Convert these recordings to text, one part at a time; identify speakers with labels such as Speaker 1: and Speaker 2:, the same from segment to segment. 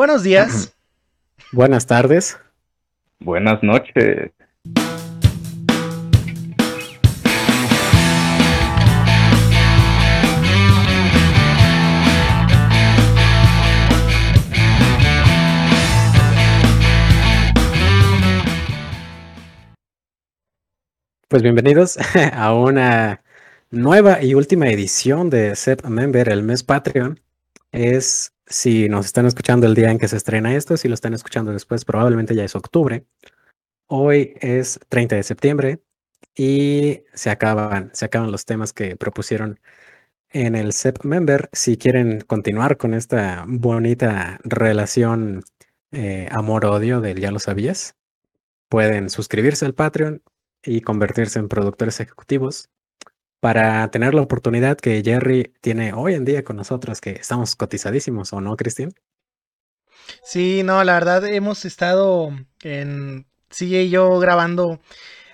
Speaker 1: Buenos días.
Speaker 2: Buenas tardes.
Speaker 3: Buenas noches.
Speaker 2: Pues bienvenidos a una nueva y última edición de SEP Member, el mes Patreon. Es si nos están escuchando el día en que se estrena esto, si lo están escuchando después, probablemente ya es octubre. Hoy es 30 de septiembre y se acaban, se acaban los temas que propusieron en el SEP Member. Si quieren continuar con esta bonita relación eh, amor-odio del ya lo sabías, pueden suscribirse al Patreon y convertirse en productores ejecutivos para tener la oportunidad que Jerry tiene hoy en día con nosotros, que estamos cotizadísimos, ¿o no, Cristian?
Speaker 1: Sí, no, la verdad hemos estado en sigue y yo grabando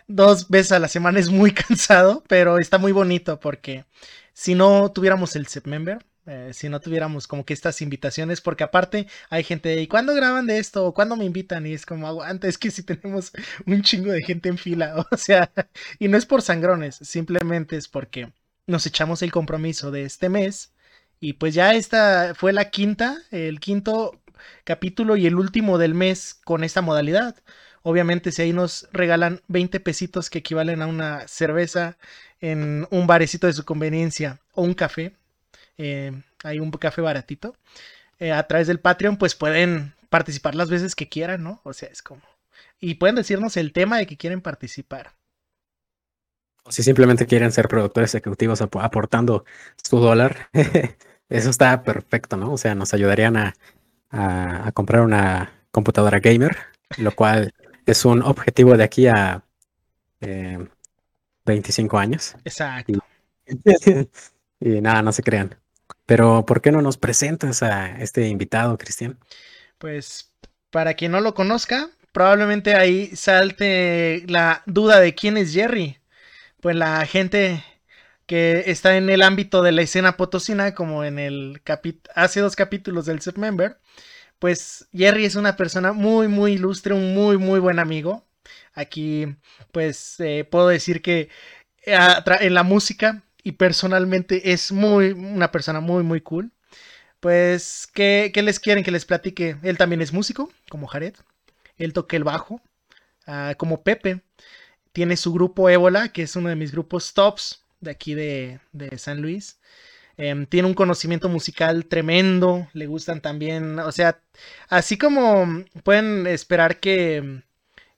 Speaker 1: dos veces a la semana es muy cansado, pero está muy bonito porque si no tuviéramos el set member, eh, si no tuviéramos como que estas invitaciones, porque aparte hay gente, ¿y cuándo graban de esto? ¿O cuándo me invitan? Y es como, aguanta, es que si tenemos un chingo de gente en fila, o sea, y no es por sangrones, simplemente es porque nos echamos el compromiso de este mes y pues ya esta fue la quinta, el quinto capítulo y el último del mes con esta modalidad. Obviamente si ahí nos regalan 20 pesitos que equivalen a una cerveza en un barecito de su conveniencia o un café, eh, hay un café baratito, eh, a través del Patreon, pues pueden participar las veces que quieran, ¿no? O sea, es como... Y pueden decirnos el tema de que quieren participar.
Speaker 2: O si simplemente quieren ser productores ejecutivos aportando su dólar, eso está perfecto, ¿no? O sea, nos ayudarían a, a, comprar una computadora gamer, lo cual es un objetivo de aquí a 25 eh, años.
Speaker 1: Exacto.
Speaker 2: y nada, no se crean. Pero, ¿por qué no nos presentas a este invitado, Cristian?
Speaker 1: Pues, para quien no lo conozca, probablemente ahí salte la duda de quién es Jerry. Pues la gente que está en el ámbito de la escena potosina, como en el hace dos capítulos del Member, pues Jerry es una persona muy, muy ilustre, un muy, muy buen amigo. Aquí, pues, eh, puedo decir que eh, en la música y personalmente es muy, una persona muy, muy cool. Pues, ¿qué, les quieren que les platique? Él también es músico, como Jared. Él toca el bajo, ah, como Pepe. Tiene su grupo Ébola, que es uno de mis grupos tops de aquí de, San Luis. Em, tiene un conocimiento musical tremendo, le gustan también, o sea, así como pueden esperar que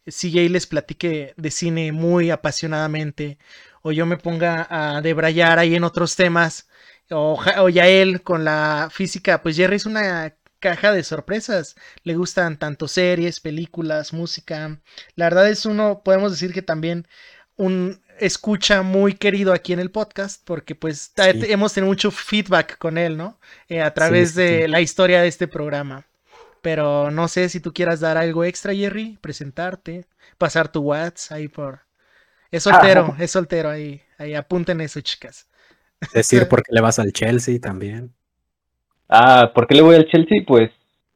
Speaker 1: CJ les platique de cine muy apasionadamente o yo me ponga a debrayar ahí en otros temas, o, o ya él con la física, pues Jerry es una caja de sorpresas. Le gustan tanto series, películas, música. La verdad es uno, podemos decir que también un escucha muy querido aquí en el podcast, porque pues hemos tenido mucho feedback con él, ¿no? Eh, a través de la historia de este programa. Pero no sé si tú quieras dar algo extra, Jerry, presentarte, pasar tu WhatsApp ahí por, es soltero, es soltero ahí. Ahí apunten eso, chicas.
Speaker 2: Decir por qué le vas al Chelsea también.
Speaker 3: Ah, ¿por qué le voy al Chelsea? Pues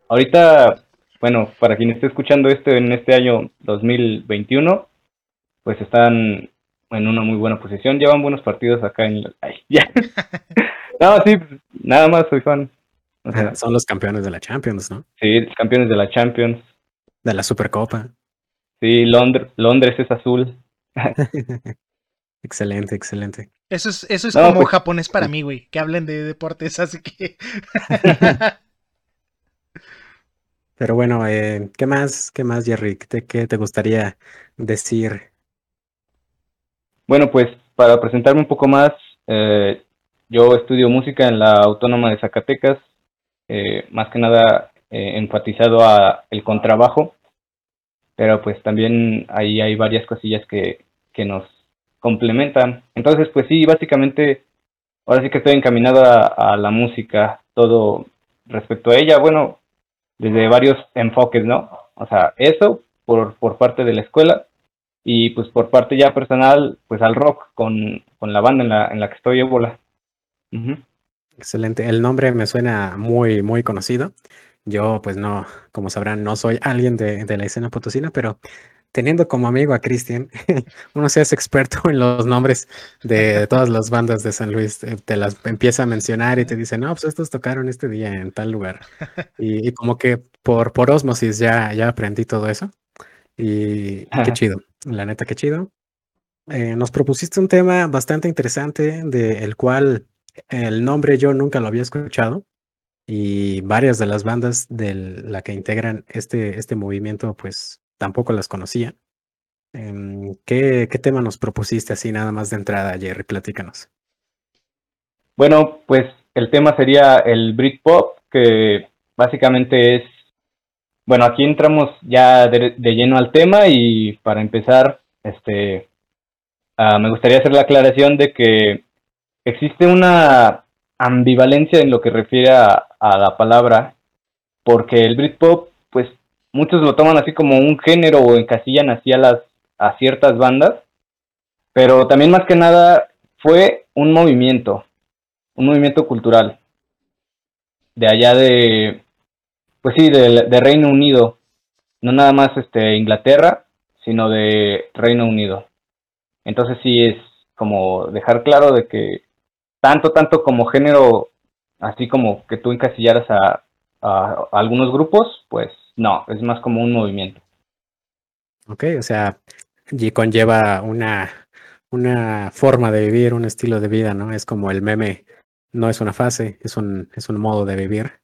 Speaker 3: ahorita, bueno, para quien esté escuchando esto en este año 2021, pues están en una muy buena posición. Llevan buenos partidos acá en. Ay, ya. no, sí, nada más soy fan.
Speaker 2: Son los campeones de la Champions, ¿no?
Speaker 3: Sí, campeones de la Champions.
Speaker 2: De la Supercopa.
Speaker 3: Sí, Londres, Londres es azul.
Speaker 2: excelente, excelente.
Speaker 1: Eso es, eso es como pues, japonés para mí, güey, que hablen de deportes, así que.
Speaker 2: Pero bueno, eh, ¿qué más, qué más, Jerry? ¿Qué te, gustaría decir?
Speaker 3: Bueno, pues para presentarme un poco más, eh, yo estudio música en la Autónoma de Zacatecas, eh, más que nada enfatizado a el contrabajo pero pues también ahí hay varias cosillas que, que nos complementan. Entonces, pues sí, básicamente, ahora sí que estoy encaminado a, la música, todo respecto a ella, bueno, desde varios enfoques, ¿no? O sea, eso por, por parte de la escuela y pues por parte ya personal, pues al rock con, con la banda en la, en la que estoy ébola.
Speaker 2: Excelente. El nombre me suena muy, muy conocido. Yo, pues no, como sabrán, no soy alguien de, de la escena potosina, pero teniendo como amigo a Cristian, uno se hace experto en los nombres de todas las bandas de San Luis. eh, Te las empieza a mencionar y te dice, no, pues estos tocaron este día en tal lugar. Y, y como que por, por osmosis ya, ya aprendí todo eso. Y qué chido, la neta, qué chido. Eh, nos propusiste un tema bastante interesante, del cual el nombre yo nunca lo había escuchado. Y varias de las bandas de la que integran este, este movimiento, pues tampoco las conocía. Em, ¿qué, ¿Qué tema nos propusiste así nada más de entrada, Jerry? Platícanos.
Speaker 3: Bueno, pues el tema sería el Britpop, que básicamente es, bueno, aquí entramos ya de, lleno al tema y para empezar, este, ah, me gustaría hacer la aclaración de que existe una ambivalencia en lo que refiere a, a la palabra, porque el Britpop, muchos lo toman así como un género o encasillan así a las a ciertas bandas, pero también más que nada fue un movimiento, un movimiento cultural de allá de, pues sí, de, de Reino Unido, no nada más este Inglaterra, sino de Reino Unido. Entonces sí es como dejar claro de que tanto, tanto como género, así como que tú encasillaras a, a, a algunos grupos, pues no, es más como un movimiento.
Speaker 2: Ok, o sea, y conlleva una, una forma de vivir, un estilo de vida, ¿no? Es como el meme, no es una fase, es un, es un modo de vivir,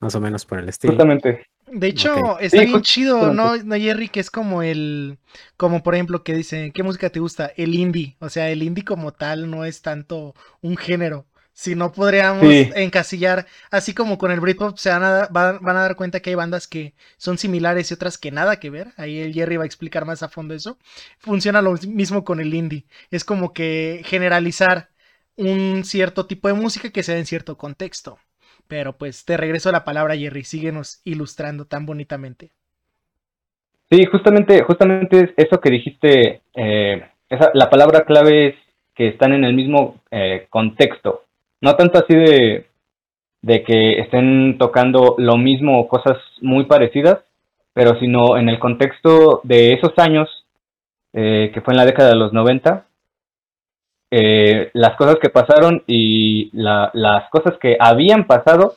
Speaker 2: más o menos por el estilo.
Speaker 3: Justamente.
Speaker 1: De hecho, está
Speaker 3: Sí,
Speaker 1: bien chido, ¿no, no, Jerry? Que es como el, como por ejemplo que dice, ¿qué música te gusta? El indie. O sea, el indie como tal no es tanto un género. Si no podríamos
Speaker 3: Sí.
Speaker 1: encasillar, así como con el Britpop, se van a, van, van a dar cuenta que hay bandas que son similares y otras que nada que ver. Ahí el Jerry va a explicar más a fondo eso. Funciona lo mismo con el indie. Es como que generalizar un cierto tipo de música que se da en cierto contexto. Pero pues te regreso la palabra, Jerry. Síguenos ilustrando tan bonitamente.
Speaker 3: Sí, justamente, justamente es eso que dijiste, eh, esa, la palabra clave es que están en el mismo eh, contexto. No tanto así de, de que estén tocando lo mismo o cosas muy parecidas, pero sino en el contexto de esos años, eh, que fue en la década de los 90, eh, las cosas que pasaron y la- las cosas que habían pasado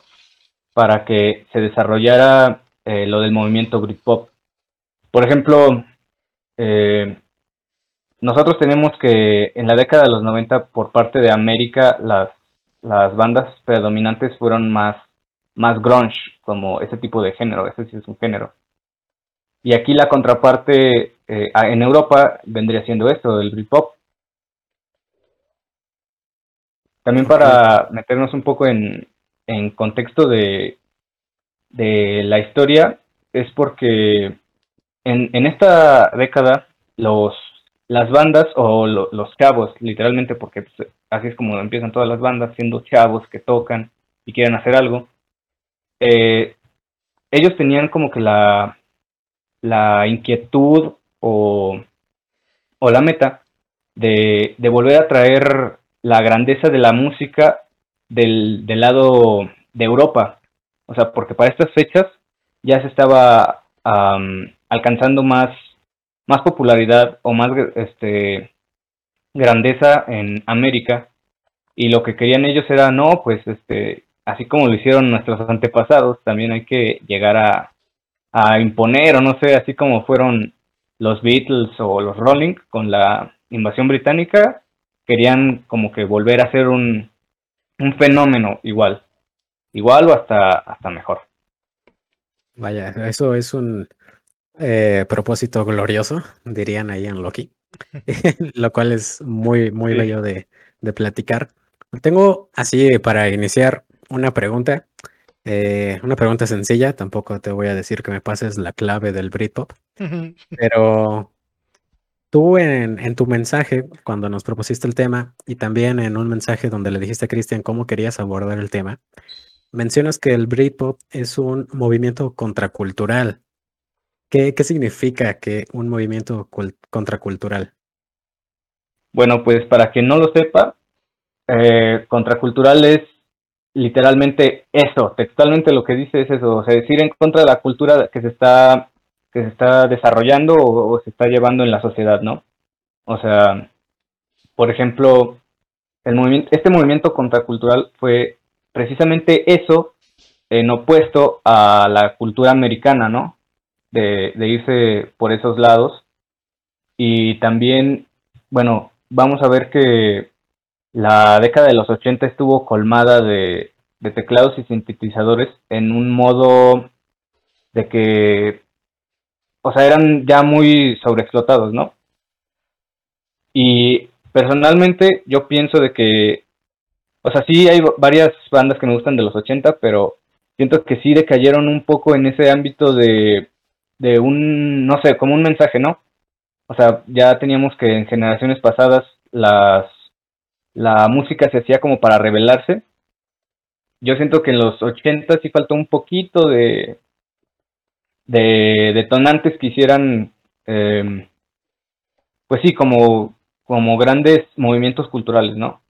Speaker 3: para que se desarrollara eh, lo del movimiento Britpop. Por ejemplo, nosotros tenemos que en la década de los 90 por parte de América las, las bandas predominantes fueron más, más grunge, como ese tipo de género, ese sí es un género. Y aquí la contraparte eh, en Europa vendría siendo esto, el Britpop. También para meternos un poco en, en contexto de, de la historia, es porque en, en esta década los, las bandas o lo- los chavos, literalmente, porque pues, así es como empiezan todas las bandas, siendo chavos que tocan y quieren hacer algo, eh, ellos tenían como que la, inquietud o, la meta de, volver a traer la grandeza de la música del, lado de Europa. O sea, porque para estas fechas ya se estaba alcanzando más, más popularidad o más este, grandeza en América. Y lo que querían ellos era, no, pues este, así como lo hicieron nuestros antepasados, también hay que llegar a, a imponer, o no sé, así como fueron los Beatles o los Rolling con la invasión británica, querían como que volver a ser un, un fenómeno igual, igual o hasta, hasta mejor.
Speaker 2: Vaya, eso es un eh, propósito glorioso, dirían ahí en Loki, lo cual es muy, muy
Speaker 3: Sí.
Speaker 2: bello de, de platicar. Tengo así para iniciar una pregunta, eh, una pregunta sencilla, tampoco te voy a decir que me pases la clave del Britpop, pero tú en, en tu mensaje, cuando nos propusiste el tema, y también en un mensaje donde le dijiste a Cristian cómo querías abordar el tema, mencionas que el Britpop es un movimiento contracultural. ¿Qué, significa que un movimiento cul- contracultural?
Speaker 3: Bueno, pues para quien no lo sepa, eh, contracultural es literalmente eso, textualmente lo que dice es eso, o sea, decir en contra de la cultura que se está, que se está desarrollando o, se está llevando en la sociedad, ¿no? O sea, por ejemplo, el movimiento, este movimiento contracultural fue precisamente eso en opuesto a la cultura americana, ¿no? De, de irse por esos lados. Y también, bueno, vamos a ver que la década de los 80 estuvo colmada de, teclados y sintetizadores en un modo de que, o sea, eran ya muy sobreexplotados, ¿no? Y personalmente yo pienso de que, o sea, sí hay varias bandas que me gustan de los 80, pero siento que sí decayeron un poco en ese ámbito de, de un, no sé, como un mensaje, ¿no? O sea, ya teníamos que en generaciones pasadas las la música se hacía como para revelarse. Yo siento que en los 80 sí faltó un poquito de, de detonantes que hicieran, em, pues sí, como, como grandes movimientos culturales, ¿no?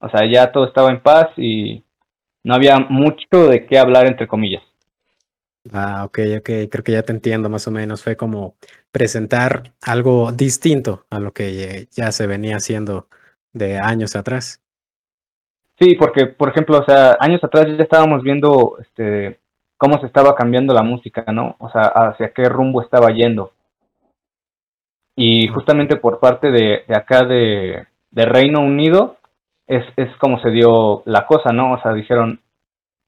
Speaker 3: O sea, ya todo estaba en paz y no había mucho de qué hablar, entre comillas.
Speaker 2: Ah, ok, ok, creo que ya te entiendo más o menos. Fue como presentar algo distinto a lo que ya se venía haciendo de años atrás.
Speaker 3: Sí, porque, por ejemplo, o sea, años atrás ya estábamos viendo este, cómo se estaba cambiando la música, ¿no? O sea, hacia qué rumbo estaba yendo. Y justamente por parte de, acá de, de, Reino Unido es, es como se dio la cosa, ¿no? O sea, dijeron,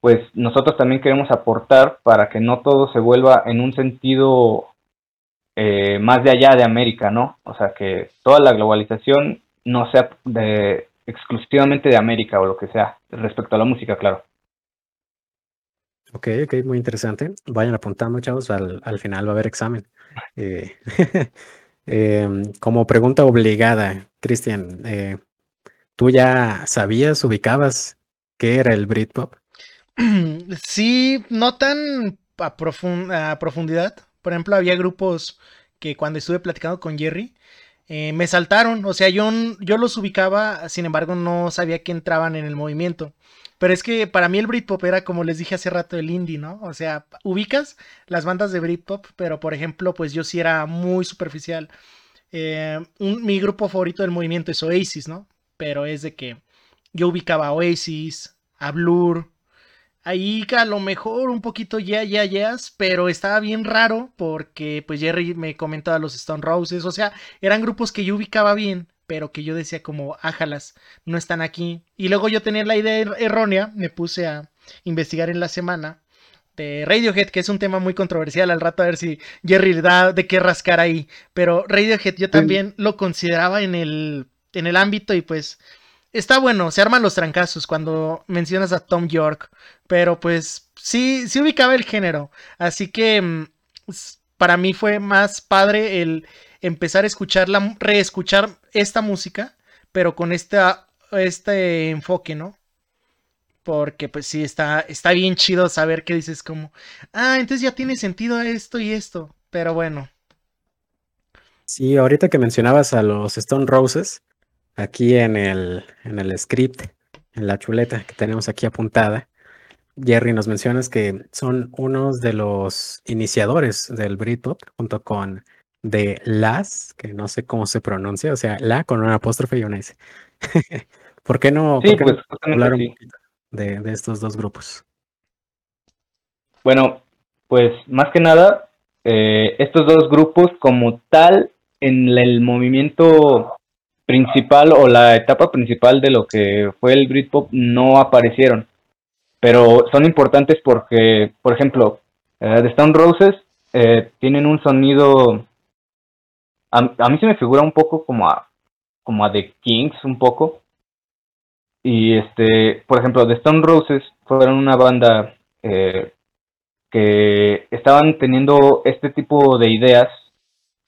Speaker 3: pues nosotros también queremos aportar para que no todo se vuelva en un sentido eh, más de allá de América, ¿no? O sea, que toda la globalización no sea de, exclusivamente de América o lo que sea, respecto a la música, claro.
Speaker 2: Ok, ok, muy interesante. Vayan apuntando, chavos, al, al final va a haber examen. Eh, em, como pregunta obligada, Cristian, eh, ¿tú ya sabías, ubicabas qué era el Britpop?
Speaker 1: Sí, no tan a, profundidad. Por ejemplo, había grupos que cuando estuve platicando con Jerry, eh, me saltaron, o sea, yo, yo los ubicaba, sin embargo no sabía que entraban en el movimiento. Pero es que para mí el Britpop era como les dije hace rato el indie, ¿no? O sea, ubicas las bandas de Britpop, pero por ejemplo, pues yo sí era muy superficial. Eh, mi grupo favorito del movimiento es Oasis, ¿no? Pero es de que yo ubicaba a Oasis, a Blur, Ahí a lo mejor un poquito ya, ya, ya, pero estaba bien raro porque pues Jerry me comentaba los Stone Roses, o sea, eran grupos que yo ubicaba bien, pero que yo decía como, ájalas, no están aquí. Y luego yo tenía la idea er-, errónea, me puse a investigar en la semana de Radiohead, que es un tema muy controversial, al rato a ver si Jerry le da de qué rascar ahí, pero Radiohead yo también lo consideraba en el, en el ámbito y pues está bueno, se arman los trancazos cuando mencionas a Tom York, pero pues sí, sí ubicaba el género, así que mm, para mí fue más padre el empezar a escucharla, reescuchar esta música, pero con esta, este enfoque, ¿no? Porque pues sí, está, está bien chido saber que dices como, ah, entonces ya tiene sentido esto y esto, pero bueno.
Speaker 2: Sí, ahorita que mencionabas a los Stone Roses, aquí en el, en el script, en la chuleta que tenemos aquí apuntada, Jerry nos mencionas que son unos de los iniciadores del Britpop junto con de las, que no sé cómo se pronuncia, o sea, la con una apóstrofe y una S. ¿Por qué no,
Speaker 3: pues, hablar
Speaker 2: un poquito de, de estos dos grupos?
Speaker 3: Bueno, pues más que nada, eh, estos dos grupos como tal en el movimiento principal o la etapa principal de lo que fue el Britpop no aparecieron. Pero son importantes porque, por ejemplo, eh, The Stone Roses eh, tienen un sonido. A, mí se me figura un poco como a, como a The Kings, un poco. Y este, por ejemplo, The Stone Roses fueron una banda eh, que estaban teniendo este tipo de ideas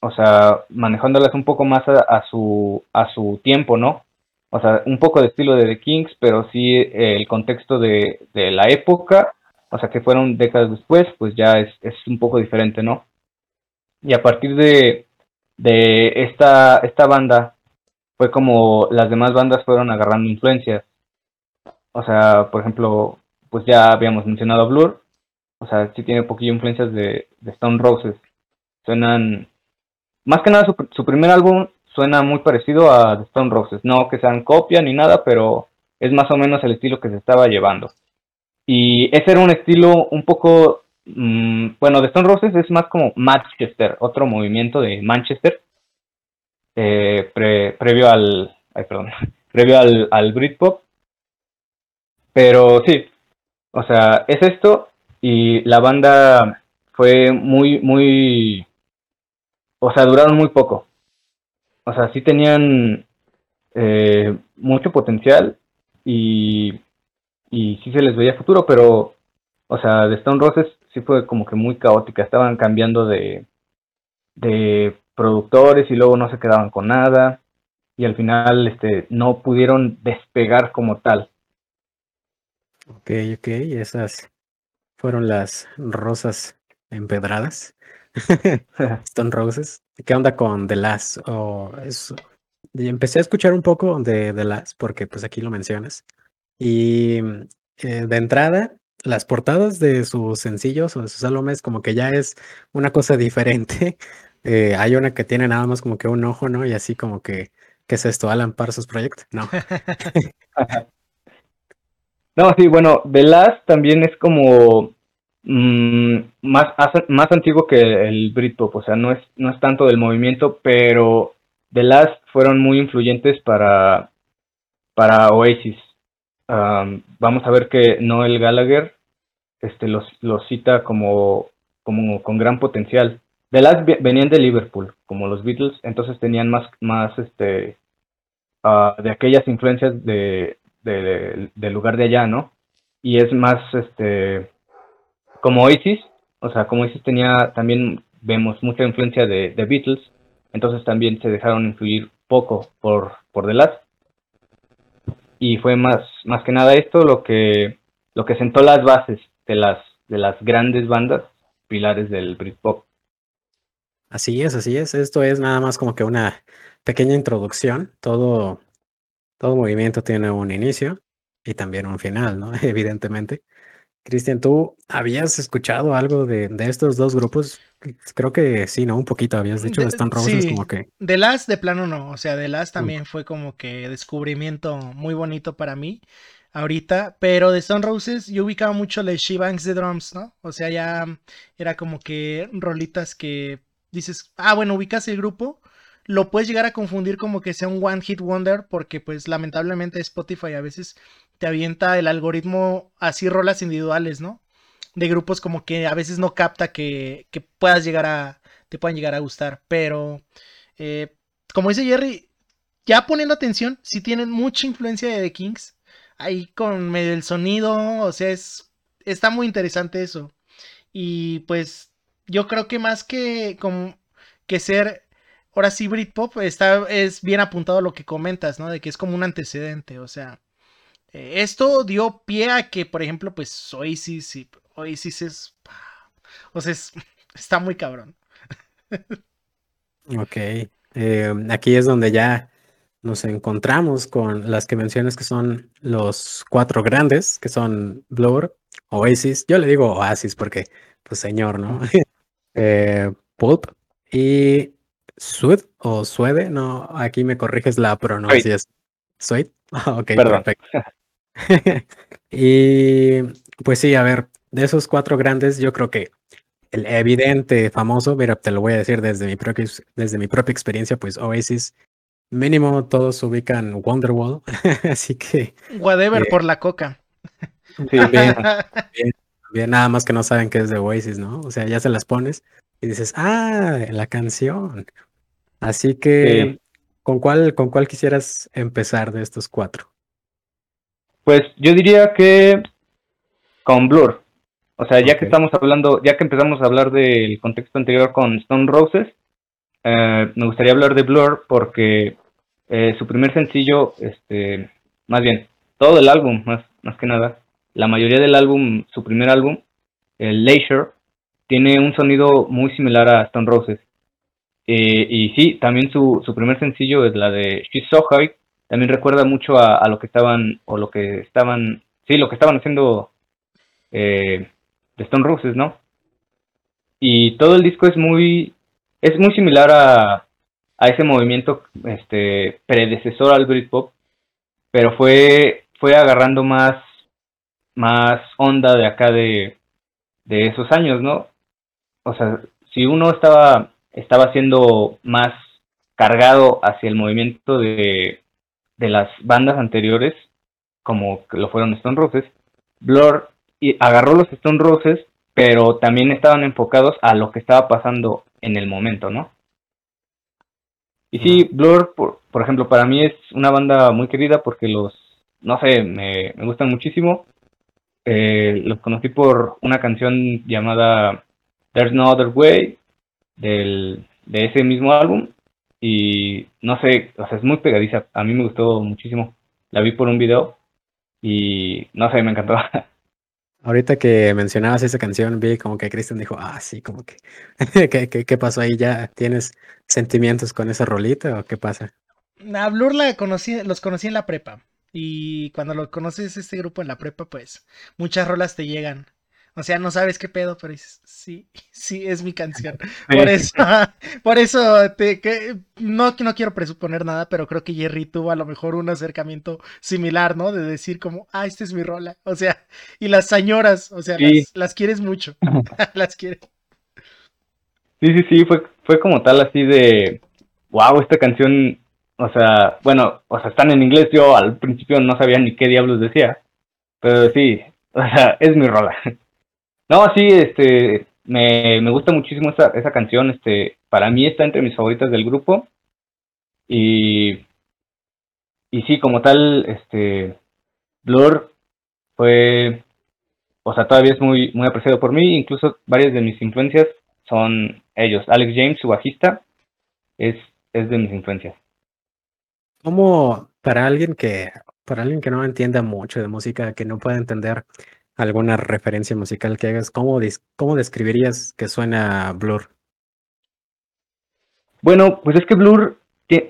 Speaker 3: o sea, manejándolas un poco más a, su, a su tiempo, ¿no? O sea, un poco de estilo de The Kings, pero sí el contexto de, la época, o sea, que fueron décadas después, pues ya es, un poco diferente, ¿no? Y a partir de, de esta, esta banda, fue como las demás bandas fueron agarrando influencias. o sea, por ejemplo, pues ya habíamos mencionado Blur, o sea, sí tiene poquillo influencias de, Stone Roses. Suenan, más que nada su, primer álbum suena muy parecido a Stone Roses, no que sean copia ni nada, pero es más o menos el estilo que se estaba llevando. Y ese era un estilo un poco, mm, bueno, de Stone Roses es más como Manchester, otro movimiento de Manchester, eh, previo al, ay, perdón, previo al, al Britpop. Pero sí, o sea, es esto y la banda fue muy, muy, o sea, duraron muy poco. O sea, sí tenían eh, mucho potencial y, sí se les veía futuro, pero, o sea, de Stone Roses sí fue como que muy caótica. Estaban cambiando de, de productores y luego no se quedaban con nada y al final este, no pudieron despegar como tal.
Speaker 2: Ok, ok, esas fueron las rosas empedradas. Stone Roses. ¿Qué onda con The Last? Oh, empecé a escuchar un poco de The Last porque pues aquí lo mencionas. Y eh, de entrada, las portadas de sus sencillos o de sus álbumes como que ya es una cosa diferente. Eh, hay una que tiene nada más como que un ojo, ¿no? Y así como que, ¿qué es esto? Alan Parsons Project, no.
Speaker 3: no, sí, bueno, The Last también es como mm, más, más antiguo que el Britpop, o sea, no es, no es tanto del movimiento, pero The Last fueron muy influyentes para, para Oasis. vamos a ver que Noel Gallagher este, los, los cita como, como con gran potencial. The Last venían de Liverpool, como los Beatles, entonces tenían más, más este, ah, de aquellas influencias de, del lugar de allá, ¿no? Y es más, este, como Oasis, o sea, como Oasis tenía, también vemos mucha influencia de, Beatles, entonces también se dejaron influir poco por, por The Last. Y fue más, más que nada esto lo que, lo que sentó las bases de las, de las grandes bandas pilares del Britpop.
Speaker 2: Así es, así es. Esto es nada más como que una pequeña introducción. Todo, todo movimiento tiene un inicio y también un final, ¿no? Evidentemente. Cristian, ¿tú habías escuchado algo de, de, estos dos grupos? Creo que sí, ¿no? Un poquito habías dicho de Stone Roses como que...
Speaker 1: The Last de plano no, o sea, The Last también fue como que descubrimiento muy bonito para mí ahorita, pero de Stone Roses yo ubicaba mucho las She Banks de Drums, ¿no? O sea, ya era como que rolitas que dices, ah, bueno, ubicas el grupo, lo puedes llegar a confundir como que sea un One Hit Wonder, porque pues lamentablemente Spotify a veces te avienta el algoritmo así rolas individuales, ¿no? De grupos como que a veces no capta que, que puedas llegar a, te puedan llegar a gustar, pero eh, como dice Jerry, ya poniendo atención, sí tienen mucha influencia de The Kings, ahí con medio el sonido, o sea, es, está muy interesante eso. Y pues yo creo que más que, como, que ser, ahora sí, Britpop, está, es bien apuntado lo que comentas, ¿no? De que es como un antecedente, o sea, eh, esto dio pie a que, por ejemplo, pues Oasis y Oasis es, o sea, está muy cabrón.
Speaker 2: ok, eh, aquí es donde ya nos encontramos con las que mencionas que son los cuatro grandes, que son Blur, Oasis, yo le digo Oasis porque, pues señor, ¿no? eh, Pulp y Sud o Suede, no, aquí me corriges la pronunciación. Sweet. ok, perfecto. y pues sí, a ver, de esos cuatro grandes, yo creo que el evidente, famoso, mira, te lo voy a decir desde mi, propia, desde mi propia experiencia, pues Oasis, mínimo todos ubican Wonderwall, así que...
Speaker 1: Whatever eh, por la coca.
Speaker 2: Sí, bien, bien, nada más que no saben qué es de Oasis, ¿no? O sea, ya se las pones y dices, ah, la canción. Así que, ¿con, cuál, ¿con cuál quisieras empezar de estos cuatro?
Speaker 3: Pues yo diría que con Blur. O sea, ya que estamos hablando, ya que empezamos a hablar del contexto anterior con Stone Roses, eh, me gustaría hablar de Blur porque eh, su primer sencillo, este, más bien, todo el álbum, más, más que nada, la mayoría del álbum, su primer álbum, el Leisure, tiene un sonido muy similar a Stone Roses. Eh, y sí, también su, su primer sencillo es la de She's So High, también recuerda mucho a, lo que estaban o lo que estaban sí, lo que estaban haciendo eh, de Stone Roses, ¿no? Y todo el disco es muy, es muy similar a, a ese movimiento este, predecesor al Britpop, pero fue, fue agarrando más, más onda de acá de, de esos años, ¿no? O sea, si uno estaba, estaba siendo más cargado hacia el movimiento de, de las bandas anteriores, como lo fueron Stone Roses, Blur y agarró los Stone Roses, pero también estaban enfocados a lo que estaba pasando en el momento, ¿no? Y sí, Blur, por, por ejemplo, para mí es una banda muy querida porque los, no sé, me, me gustan muchísimo. Eh, los conocí por una canción llamada There's No Other Way del, de ese mismo álbum y no sé, o sea, es muy pegadiza. A mí me gustó muchísimo. La vi por un video y no sé, me encantó.
Speaker 2: Ahorita que mencionabas esa canción, vi como que Cristian dijo, ah, sí, como que, ¿qué, qué, qué pasó ahí? ¿Ya tienes sentimientos con esa rolita o qué pasa?
Speaker 1: A Blur la conocí, los conocí en la prepa. Y cuando lo conoces este grupo en la prepa, pues muchas rolas te llegan. O sea, no sabes qué pedo, pero dices, sí, sí, es mi canción. Por eso, por eso te, que, no, no quiero presuponer nada, pero creo que Jerry tuvo a lo mejor un acercamiento similar, ¿no? De decir como, ah, esta es mi rola. O sea, y las señoras, o sea,
Speaker 3: Sí.
Speaker 1: las, las quieres mucho. las quieres.
Speaker 3: Sí, sí, sí, fue, fue como tal así de, wow, esta canción, o sea, bueno, o sea, están en inglés, yo al principio no sabía ni qué diablos decía, pero sí, o sea, es mi rola. No, sí, este, me, me gusta muchísimo esa, esa canción, este, para mí está entre mis favoritas del grupo, y, y sí, como tal, este, Blur fue, o sea, todavía es muy, muy apreciado por mí, incluso varias de mis influencias son ellos. Alex James, su bajista, es, es de mis influencias.
Speaker 2: ¿Cómo para alguien que, para alguien que no entienda mucho de música, que no pueda entender alguna referencia musical que hagas, ¿cómo, cómo describirías que suena Blur?
Speaker 3: Bueno, pues es que Blur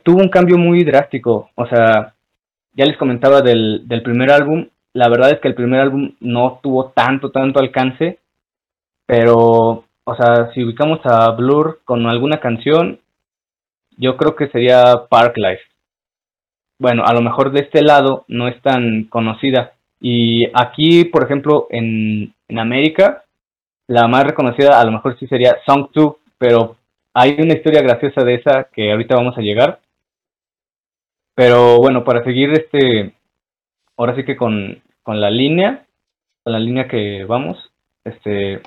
Speaker 3: tuvo un cambio muy drástico. O sea, ya les comentaba del, del primer álbum. La verdad es que el primer álbum no tuvo tanto, tanto alcance. Pero, o sea, si ubicamos a Blur con alguna canción, yo creo que sería Park Life. Bueno, a lo mejor de este lado no es tan conocida. Y aquí, por ejemplo, en, en América, la más reconocida a lo mejor sí sería Song 2, pero hay una historia graciosa de esa que ahorita vamos a llegar. Pero bueno, para seguir este, ahora sí que con, con la línea, con la línea que vamos, este,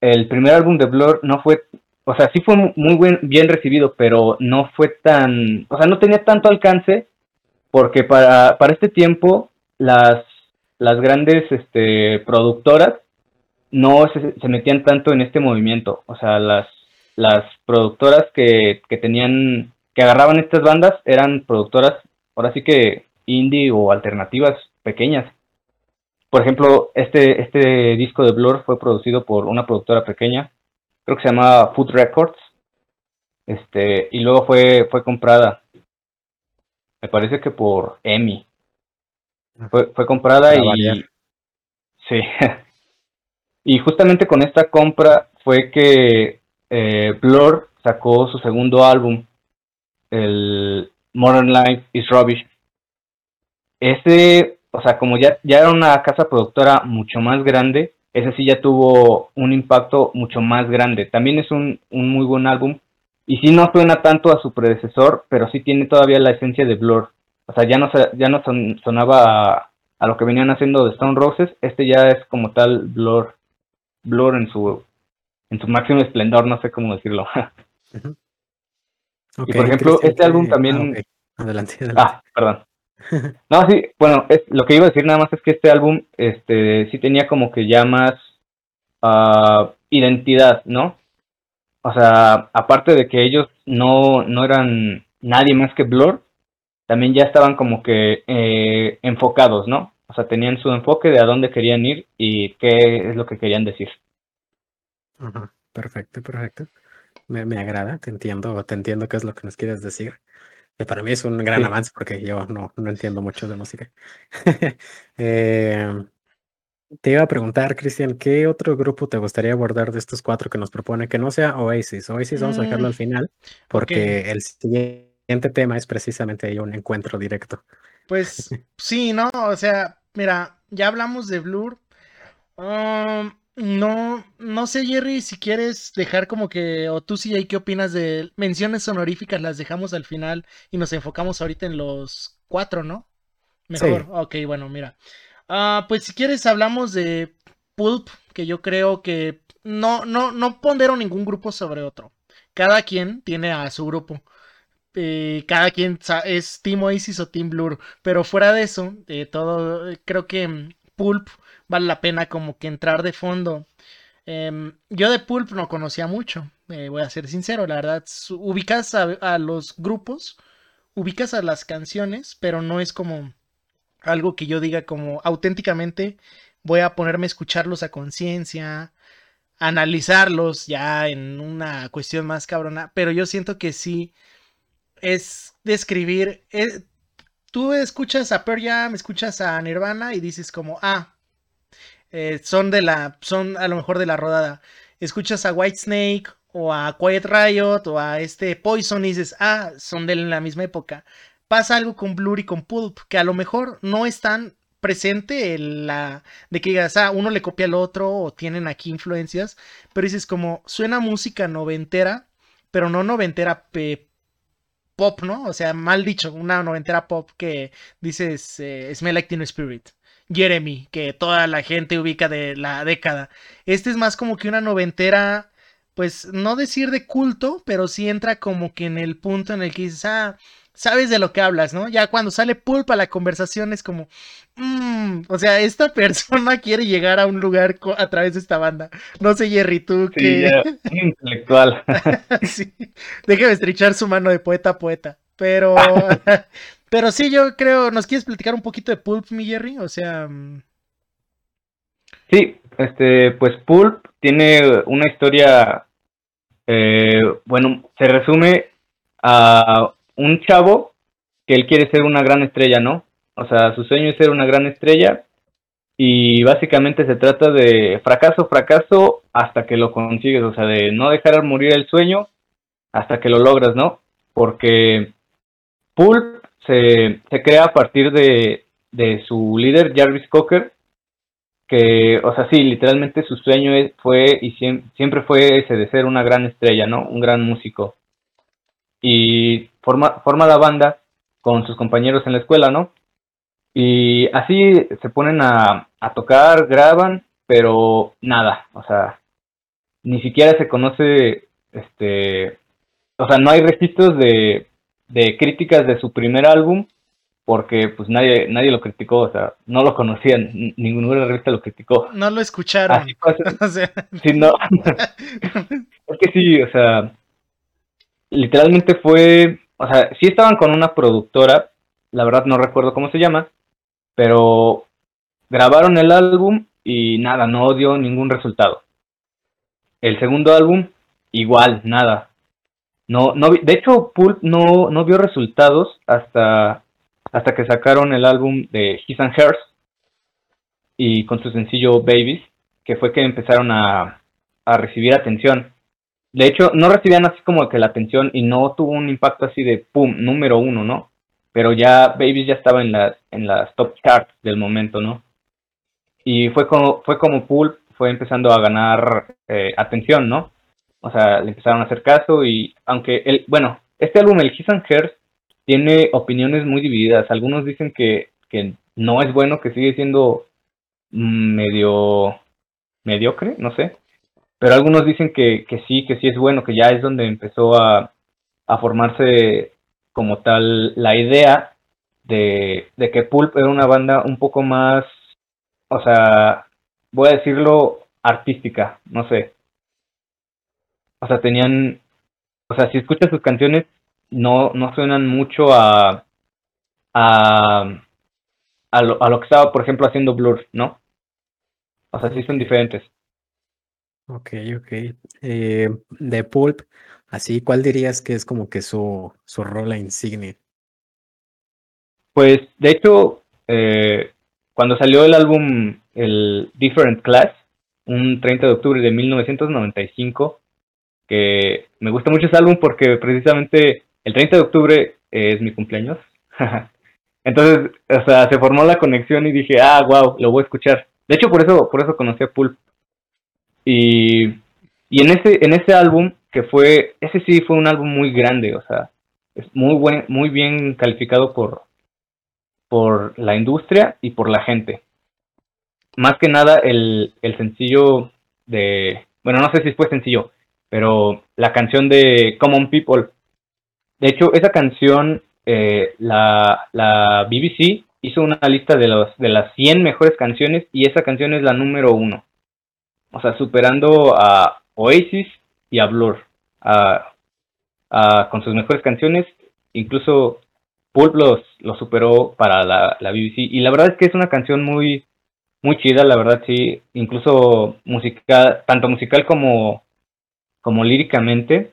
Speaker 3: el primer álbum de Blur no fue, o sea, sí fue mu- muy buen, bien recibido, pero no fue tan, o sea, no tenía tanto alcance, porque para, para este tiempo las, las grandes este, productoras no se, metían tanto en este movimiento, o sea, las, las productoras que, que tenían, que agarraban estas bandas eran productoras, ahora sí que indie o alternativas pequeñas. Por ejemplo, este, este disco de Blur fue producido por una productora pequeña, creo que se llama Food Records, este, y luego fue, fue comprada, me parece que por EMI. Fue, fue comprada
Speaker 2: Para
Speaker 3: y...
Speaker 2: variar.
Speaker 3: Sí. y justamente con esta compra fue que eh, Blur sacó su segundo álbum, el Modern Life is Rubbish. Ese, o sea, como ya, ya era una casa productora mucho más grande, ese sí ya tuvo un impacto mucho más grande. También es un, un muy buen álbum. Y sí no suena tanto a su predecesor, pero sí tiene todavía la esencia de Blur. O sea, ya no, ya no son- sonaba a, a lo que venían haciendo de Stone Roses. Este ya es como tal Blur, Blur en su, en su máximo esplendor, no sé cómo decirlo.
Speaker 2: Ok,
Speaker 3: por ejemplo, este álbum
Speaker 2: ¿qué-
Speaker 3: también-
Speaker 2: ah. Adelante, adelante.
Speaker 3: Ah, perdón. No, sí, bueno, es, lo que iba a decir nada más es que este álbum, este, sí tenía como que ya más ah, identidad, ¿no? O sea, aparte de que ellos no, no eran nadie más que Blur, también ya estaban como que eh, enfocados, ¿no? O sea, tenían su enfoque de a dónde querían ir y qué es lo que querían decir.
Speaker 2: Ajá, perfecto, perfecto. Me, me agrada, te entiendo, te entiendo qué es lo que nos quieres decir. que para mí es un gran
Speaker 3: Sí.
Speaker 2: avance porque yo no, no entiendo mucho de música. Eh, te iba a preguntar, Cristian, ¿qué otro grupo te gustaría abordar de estos cuatro que nos propone? Que no sea Oasis. Oasis vamos a dejarlo
Speaker 1: Mm,
Speaker 2: al final porque el siguiente tema es precisamente ahí un encuentro directo.
Speaker 1: Pues sí, ¿no? O sea, mira, ya hablamos de Blur. Um, no, no sé, Jerry, si quieres dejar como que, o tú sí, qué opinas de menciones honoríficas, las dejamos al final y nos enfocamos ahorita en los cuatro, ¿no? Mejor,
Speaker 2: Sí.
Speaker 1: ok, bueno, mira. Ah, pues si quieres hablamos de Pulp, que yo creo que no, no, no pondero ningún grupo sobre otro. Cada quien tiene a su grupo. Eh, cada quien es Team Oasis o Team Blur. Pero fuera de eso, eh, todo, creo que mm, Pulp vale la pena como que entrar de fondo. Em, yo de Pulp no conocía mucho, eh, voy a ser sincero, la verdad. Ubicas a, a los grupos, ubicas a las canciones, pero no es como algo que yo diga como auténticamente voy a ponerme a escucharlos a conciencia, analizarlos ya en una cuestión más cabrona, pero yo siento que sí es describir, tú escuchas a Pearl escuchas a Nirvana y dices como, ah, eh, son de la, son a lo mejor de la rodada. Escuchas a Whitesnake o a Quiet Riot o a este Poison y dices, ah, son de la misma época. Pasa algo con Blur y con Pulp, que a lo mejor no están presente en la de que digas, ah, uno le copia al otro o tienen aquí influencias, pero dices como suena música noventera, pero no noventera pe- pop, ¿no? O sea, mal dicho, una noventera pop que dices eh, Smell Like Teen Spirit. Jeremy, que toda la gente ubica de la década. Este es más como que una noventera, pues no decir de culto, pero sí entra como que en el punto en el que dices, ah, sabes de lo que hablas, ¿no? Ya cuando sale pulpa la conversación es como, mm, o sea, esta persona quiere llegar a un lugar a través de esta banda. No sé, Jerry, tú
Speaker 3: Sí,
Speaker 1: que...
Speaker 3: intelectual.
Speaker 1: sí, déjeme estrechar su mano de poeta a poeta. Pero, pero sí, yo creo, ¿nos quieres platicar un poquito de Pulp, mi Jerry? O sea, mm,
Speaker 3: Sí, este, pues Pulp tiene una historia, eh, bueno, se resume a un chavo que él quiere ser una gran estrella, ¿no? O sea, su sueño es ser una gran estrella y básicamente se trata de fracaso, fracaso hasta que lo consigues, o sea, de no dejar morir el sueño hasta que lo logras, ¿no? Porque Pulp se, se crea a partir de, de su líder, Jarvis Cocker, que, o sea, sí, literalmente su sueño fue y siem- siempre fue ese de ser una gran estrella, ¿no? Un gran músico. Y forma, forma la banda con sus compañeros en la escuela, ¿no? Y así se ponen a, a tocar, graban, pero nada, o sea, ni siquiera se conoce, este, o sea, no hay registros de, de críticas de su primer álbum, porque pues nadie, nadie lo criticó, o sea, no lo conocían, ninguna revista lo criticó.
Speaker 1: no lo escucharon.
Speaker 3: Así
Speaker 1: O sea,
Speaker 3: sí, no, es que sí, o sea, literalmente fue, o sea, sí estaban con una productora, la verdad no recuerdo cómo se llama, pero grabaron el álbum y nada, no dio ningún resultado. El segundo álbum, igual, nada. No, no, de hecho, Pulp no, no vio resultados hasta, hasta que sacaron el álbum de His and Hers y con su sencillo Babies, que fue que empezaron a, a recibir atención. De hecho, no recibían así como que la atención y no tuvo un impacto así de pum, número uno, ¿no? Pero ya Babies ya estaba en las, en las top charts del momento, ¿no? Y fue como, fue como Pulp fue empezando a ganar eh, atención, ¿no? O sea, le empezaron a hacer caso y aunque el, bueno, este álbum, el His and Hers, tiene opiniones muy divididas. Algunos dicen que, que no es bueno, que sigue siendo mm, medio mediocre, no sé. Pero algunos dicen que, que sí, que sí es bueno, que ya es donde empezó a, a formarse como tal la idea de, de que Pulp era una banda un poco más, o sea, voy a decirlo, artística, no sé. O sea, tenían, o sea, si escuchas sus canciones, no, no suenan mucho a, a, a, lo, a lo que estaba, por ejemplo, haciendo Blur, ¿no? O sea, sí son diferentes.
Speaker 2: Ok, ok. Eh, de Pulp, así, ¿cuál dirías que es como que su, su rola insignia?
Speaker 3: Pues, de hecho, eh, cuando salió el álbum, el Different Class, un 30 de octubre de 1995, que me gusta mucho ese álbum porque precisamente el 30 de octubre es mi cumpleaños. Entonces, o sea, se formó la conexión y dije, ah, wow, lo voy a escuchar. De hecho, por eso, por eso conocí a Pulp. Y, y en ese, en ese álbum, que fue, ese sí fue un álbum muy grande, o sea, es muy buen, muy bien calificado por, por la industria y por la gente. Más que nada el, el sencillo de, bueno, no sé si fue sencillo, pero la canción de Common People. De hecho, esa canción, eh, la, la BBC hizo una lista de, los, de las 100 mejores canciones y esa canción es la número uno. O sea, superando a Oasis y a Blur con sus mejores canciones. Incluso Pulp los, superó para la, la, BBC. Y la verdad es que es una canción muy, muy chida, la verdad, sí. Incluso musical, tanto musical como, como líricamente.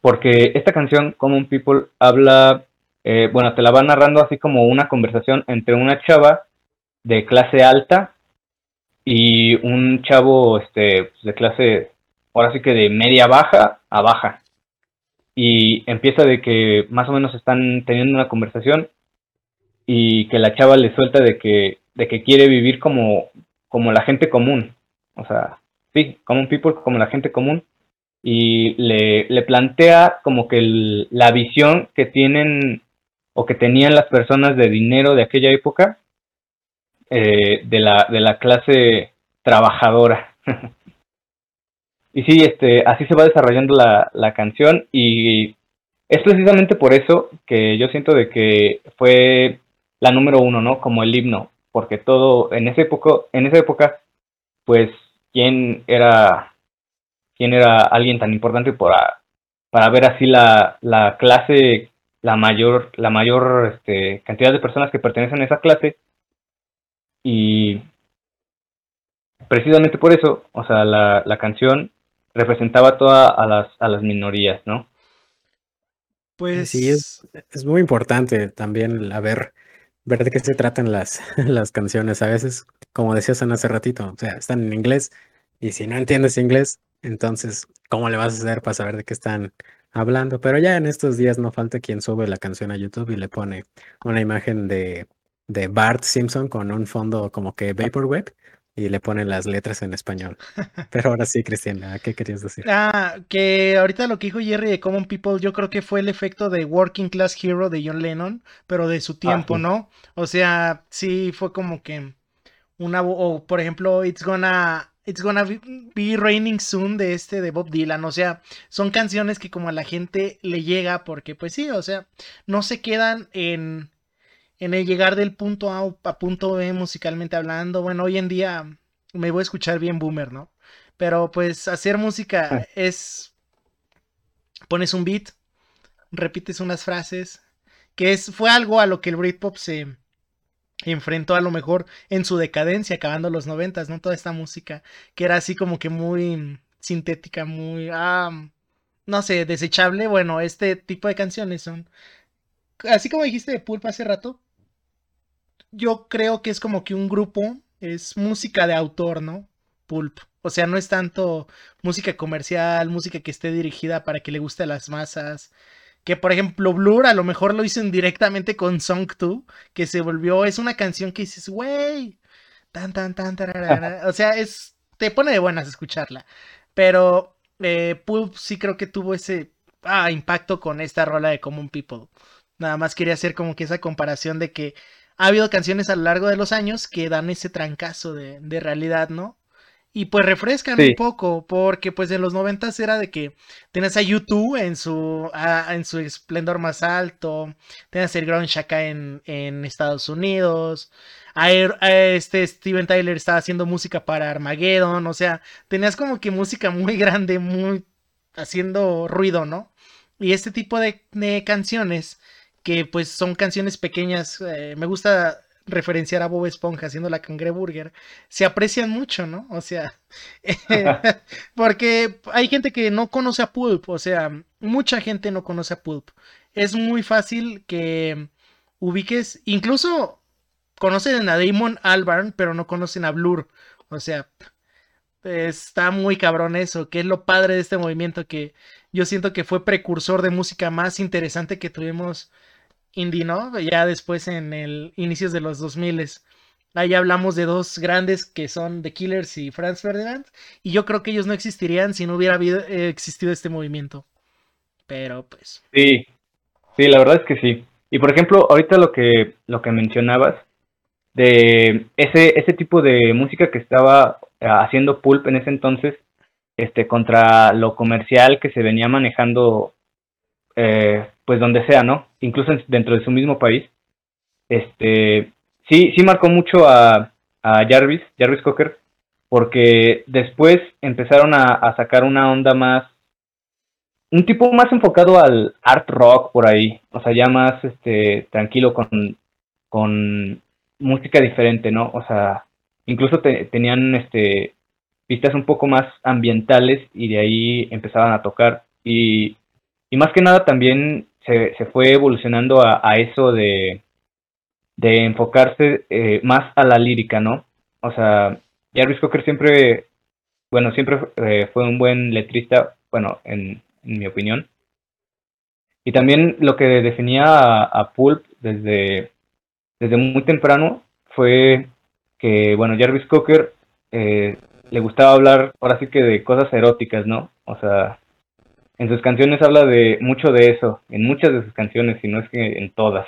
Speaker 3: Porque esta canción, Common People, habla, eh, bueno, te la va narrando así como una conversación entre una chava de clase alta y un chavo este, de clase, ahora sí que de media baja a baja. Y empieza de que más o menos están teniendo una conversación y que la chava le suelta de que, de que quiere vivir como, como la gente común, o sea, sí, como un people, como la gente común, y le, le plantea como que la visión que tienen o que tenían las personas de dinero de aquella época eh, de, la, de la clase trabajadora. Y sí, este, así se va desarrollando la, la canción y es precisamente por eso que yo siento de que fue la número uno, ¿no? Como el himno, porque todo, en esa época, en esa época, pues, ¿quién era, quién era alguien tan importante para, para ver así la, la clase, la mayor, la mayor este, cantidad de personas que pertenecen a esa clase? Y precisamente por eso, o sea, la, la canción representaba toda a las, a las minorías, ¿no?
Speaker 2: Pues sí, es, es muy importante también a ver, ver de qué se tratan las, las canciones. A veces, como decías hace ratito, o sea, están en inglés y si no entiendes inglés, entonces, ¿cómo le vas a hacer para saber de qué están hablando? Pero ya en estos días no falta quien sube la canción a YouTube y le pone una imagen de, de Bart Simpson con un fondo como que Vaporwave y le ponen las letras en español. Pero ahora sí, Cristiana, ¿qué querías decir?
Speaker 1: Ah, que ahorita lo que dijo Jerry de Common People, yo creo que fue el efecto de Working Class Hero de John Lennon, pero de su ah, tiempo, ¿no? O sea, sí fue como que una o por ejemplo, It's Gonna It's Gonna Be Raining Soon de este de Bob Dylan, o sea, son canciones que como a la gente le llega porque pues sí, o sea, no se quedan en en el llegar del punto A a punto B musicalmente hablando. Bueno, hoy en día me voy a escuchar bien boomer, ¿no? Pero pues hacer música ah. es pones un beat, repites unas frases, que es fue algo a lo que el Britpop se enfrentó a lo mejor en su decadencia, acabando los noventas, ¿no? Toda esta música que era así como que muy sintética, muy, ah, no sé, desechable. Bueno, este tipo de canciones son, así como dijiste de Pulp hace rato, yo creo que es como que un grupo, es música de autor, ¿no? Pulp. O sea, no es tanto música comercial, música que esté dirigida para que le guste a las masas. Que por ejemplo Blur a lo mejor lo hizo indirectamente con Song 2, que se volvió, es una canción que dices, wey, tan, tan, tan, tararara. o sea, es, te pone de buenas escucharla. Pero eh, Pulp sí creo que tuvo ese ah, impacto con esta rola de Common People. Nada más quería hacer como que esa comparación de que ha habido canciones a lo largo de los años que dan ese trancazo de, realidad, ¿no? Y pues refrescan un poco, porque pues en los noventas era de que tenías a YouTube en su, en su esplendor más alto, tenías el grunge acá en, en Estados Unidos, a, este Steven Tyler estaba haciendo música para Armageddon, o sea, tenías como que música muy grande, muy haciendo ruido, ¿no? Y este tipo de, de canciones que pues son canciones pequeñas. Eh, me gusta referenciar a Bob Esponja haciendo la cangreburger, se aprecian mucho, ¿no? O sea, porque hay gente que no conoce a Pulp, o sea, mucha gente no conoce a Pulp. Es muy fácil que ubiques, incluso conocen a Damon Albarn, pero no conocen a Blur. O sea, está muy cabrón eso, que es lo padre de este movimiento que yo siento que fue precursor de música más interesante que tuvimos indie, ¿no? Ya después en el inicios de los 2000 Ahí hablamos de dos grandes que son The Killers y Franz Ferdinand. Y yo creo que ellos no existirían si no hubiera eh, existido este movimiento. Pero pues.
Speaker 3: Sí, sí, la verdad es que sí. Y por ejemplo, ahorita lo que, lo que mencionabas, de ese, ese tipo de música que estaba eh, haciendo Pulp en ese entonces, este, contra lo comercial que se venía manejando, eh, pues donde sea, ¿no? Incluso dentro de su mismo país. Este, sí, sí marcó mucho a, a Jarvis, Jarvis Cocker, porque después empezaron a, sacar una onda más, un tipo más enfocado al art rock por ahí, o sea, ya más este, tranquilo con, con música diferente, ¿no? O sea, incluso tenían este, pistas un poco más ambientales y de ahí empezaban a tocar. Y, y más que nada también se, se fue evolucionando a, a eso de, de enfocarse eh, más a la lírica, ¿no? O sea, Jarvis Cocker siempre, bueno, siempre eh, fue un buen letrista, bueno, en, mi opinión. Y también lo que definía a, a Pulp desde, desde muy temprano fue que, bueno, Jarvis Cocker eh, le gustaba hablar ahora sí que de cosas eróticas, ¿no? O sea, en sus canciones habla de mucho de eso, en muchas de sus canciones, y no es que en todas.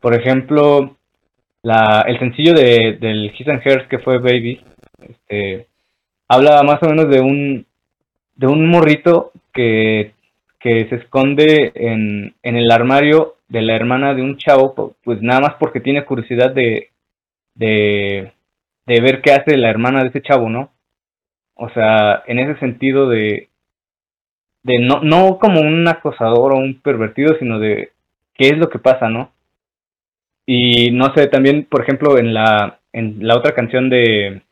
Speaker 3: Por ejemplo, la, el sencillo de, del His and Hers que fue Baby, este, habla más o menos de un, de un morrito que, que se esconde en, en el armario de la hermana de un chavo, pues nada más porque tiene curiosidad de, de, de ver qué hace la hermana de ese chavo, ¿no? O sea, en ese sentido de, de no, no como un acosador o un pervertido, sino de qué es lo que pasa, ¿no? Y no sé, también, por ejemplo, en la, en la otra canción de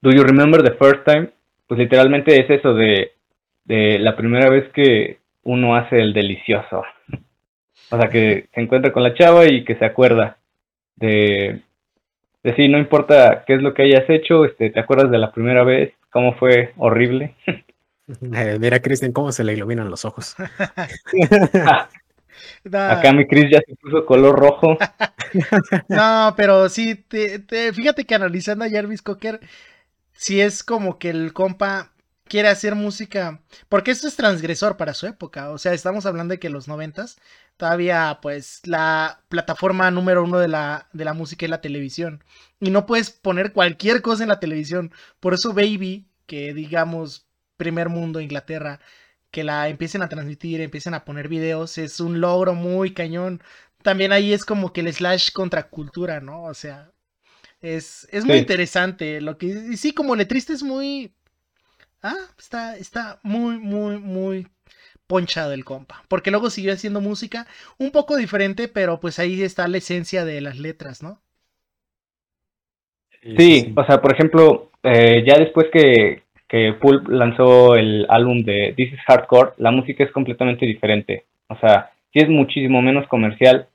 Speaker 3: Do You Remember the First Time? Pues literalmente es eso de, de la primera vez que uno hace el delicioso. O sea, que se encuentra con la chava y que se acuerda de, de sí, no importa qué es lo que hayas hecho, este, te acuerdas de la primera vez, cómo fue horrible.
Speaker 2: Eh, mira, Cristian, cómo se le iluminan los ojos.
Speaker 3: Acá mi Chris ya se puso color rojo.
Speaker 1: no, pero sí, te, te, fíjate que analizando a Jarvis Cocker, sí es como que el compa quiere hacer música, porque esto es transgresor para su época, o sea, estamos hablando de que los noventas, todavía pues la plataforma número uno de la, de la música es la televisión, y no puedes poner cualquier cosa en la televisión, por eso Baby, que digamos primer mundo, Inglaterra, que la empiecen a transmitir, empiecen a poner videos, es un logro muy cañón, también ahí es como que el slash contra cultura, ¿no? O sea, es, es muy sí. interesante, lo que, y sí, como letrista es muy ah, está, está muy, muy, muy ponchado el compa. Porque luego siguió haciendo música un poco diferente, pero pues ahí está la esencia de las letras, ¿no?
Speaker 3: Sí, o sea, por ejemplo, eh, ya después que, que Pulp lanzó el álbum de This is Hardcore, la música es completamente diferente. O sea, sí es muchísimo menos comercial,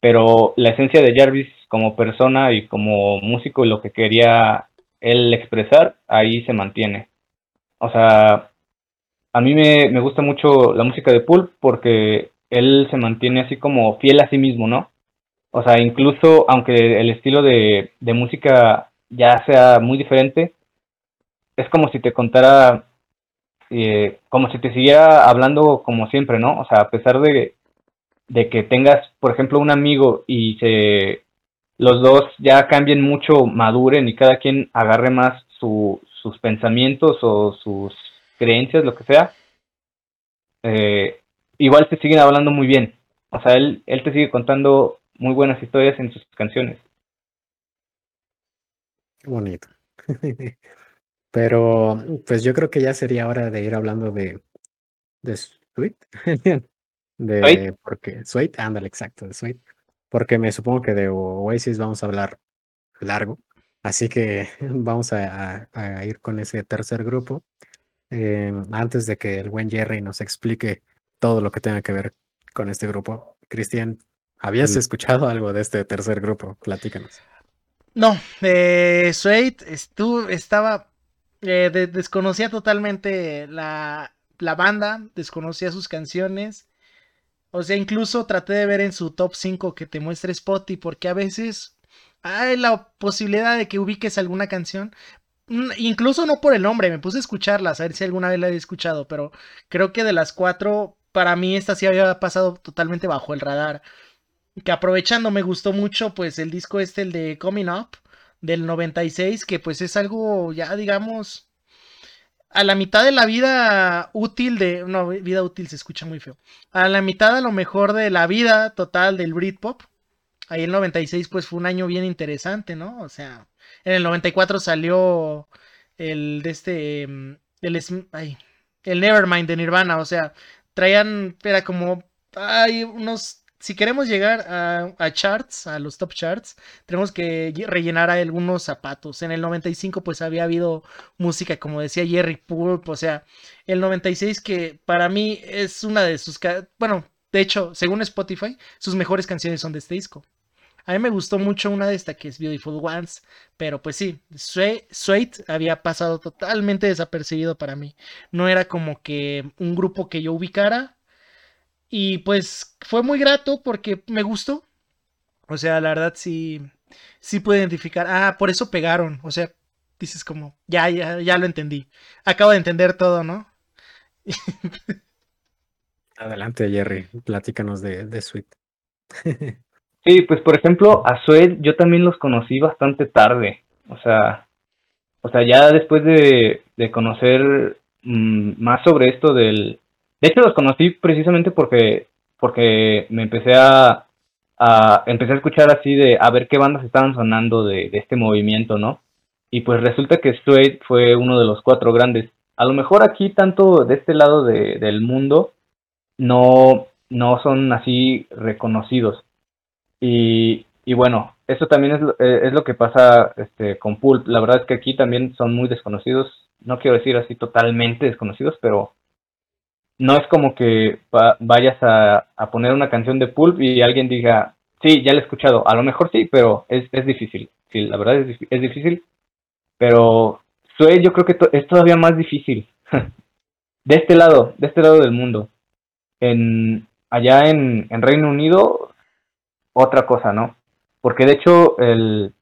Speaker 3: pero la esencia de Jarvis como persona y como músico y lo que quería él expresar, ahí se mantiene. O sea, a mí me, me, gusta mucho la música de Pulp porque él se mantiene así como fiel a sí mismo, ¿no? O sea, incluso aunque el estilo de, de música ya sea muy diferente, es como si te contara, eh, como si te siguiera hablando como siempre, ¿no? O sea, a pesar de, de que tengas, por ejemplo, un amigo y se los dos ya cambien mucho, maduren y cada quien agarre más su, sus pensamientos o sus creencias, lo que sea, eh, igual te siguen hablando muy bien. O sea, él, él te sigue contando muy buenas historias en sus canciones.
Speaker 2: Qué bonito. Pero, pues yo creo que ya sería hora de ir hablando de, de Sweet. de, ¿Sweet? Porque, Sweet, ándale, exacto, de Sweet. Porque me supongo que de Oasis vamos a hablar largo. Así que vamos a, a, a ir con ese tercer grupo. Eh, antes de que el buen Jerry nos explique todo lo que tenga que ver con este grupo. Cristian, ¿Habías
Speaker 3: Mm.
Speaker 2: escuchado algo de este tercer grupo? Platícanos.
Speaker 1: No, eh, Suede estu- estaba. Eh, de- desconocía totalmente la, la banda, desconocía sus canciones. O sea, incluso traté de ver en su top 5 que te muestre Spotify, porque a veces hay la posibilidad de que ubiques alguna canción. Mm, Incluso no por el nombre, me puse a escucharlas, a ver si alguna vez la había escuchado, pero creo que de las cuatro, para mí esta sí había pasado totalmente bajo el radar. Que aprovechando me gustó mucho, pues el disco este, el de Coming Up, del 96, que pues es algo ya, digamos, a la mitad de la vida útil de... No, vida útil se escucha muy feo. A la mitad a lo mejor de la vida total del Britpop. Ahí el 96 pues fue un año bien interesante, ¿no? O sea, en el 94 salió el de este... mm, El, ay, el Nevermind de Nirvana, o sea, traían, era como, hay unos, si queremos llegar a, charts, a los top charts, tenemos que lle- rellenar algunos zapatos. En el 95 pues había habido música, como decía Jerry Pulp, o sea, el 96 que para mí es una de sus, bueno, de hecho, según Spotify, sus mejores canciones son de este disco. A mí me gustó mucho una de estas que es Beautiful Ones, pero pues sí, Suede había pasado totalmente desapercibido para mí. No era como que un grupo que yo ubicara. Y pues fue muy grato porque me gustó. O sea, la verdad sí, sí pude identificar. Ah, por eso pegaron. O sea, dices como, ya, ya, ya lo entendí. Acabo de entender todo, ¿no?
Speaker 2: Adelante, Jerry, platícanos de, de Sweet.
Speaker 3: Sí, pues por ejemplo, a Sued yo también los conocí bastante tarde. O sea, o sea, ya después de, de conocer mm, más sobre esto del... De hecho, los conocí precisamente porque, porque me empecé a, empecé a escuchar así de a ver qué bandas estaban sonando de, este movimiento, ¿no? Y pues resulta que Suede fue uno de los cuatro grandes. A lo mejor aquí, tanto de este lado de- del mundo, no, no son así reconocidos. Y, y bueno, eso también es, lo- eh, es lo que pasa este, con Pulp. La verdad es que aquí también son muy desconocidos. No quiero decir así totalmente desconocidos, pero no es como que va- vayas a, a poner una canción de Pulp y alguien diga, sí, ya la he escuchado. A lo mejor sí, pero es, es difícil. Sí, la verdad es, es difícil. Pero Suede yo creo que to- es todavía más difícil. de este lado, de este lado del mundo. En, allá en, en Reino Unido, otra cosa, ¿no? Porque de hecho el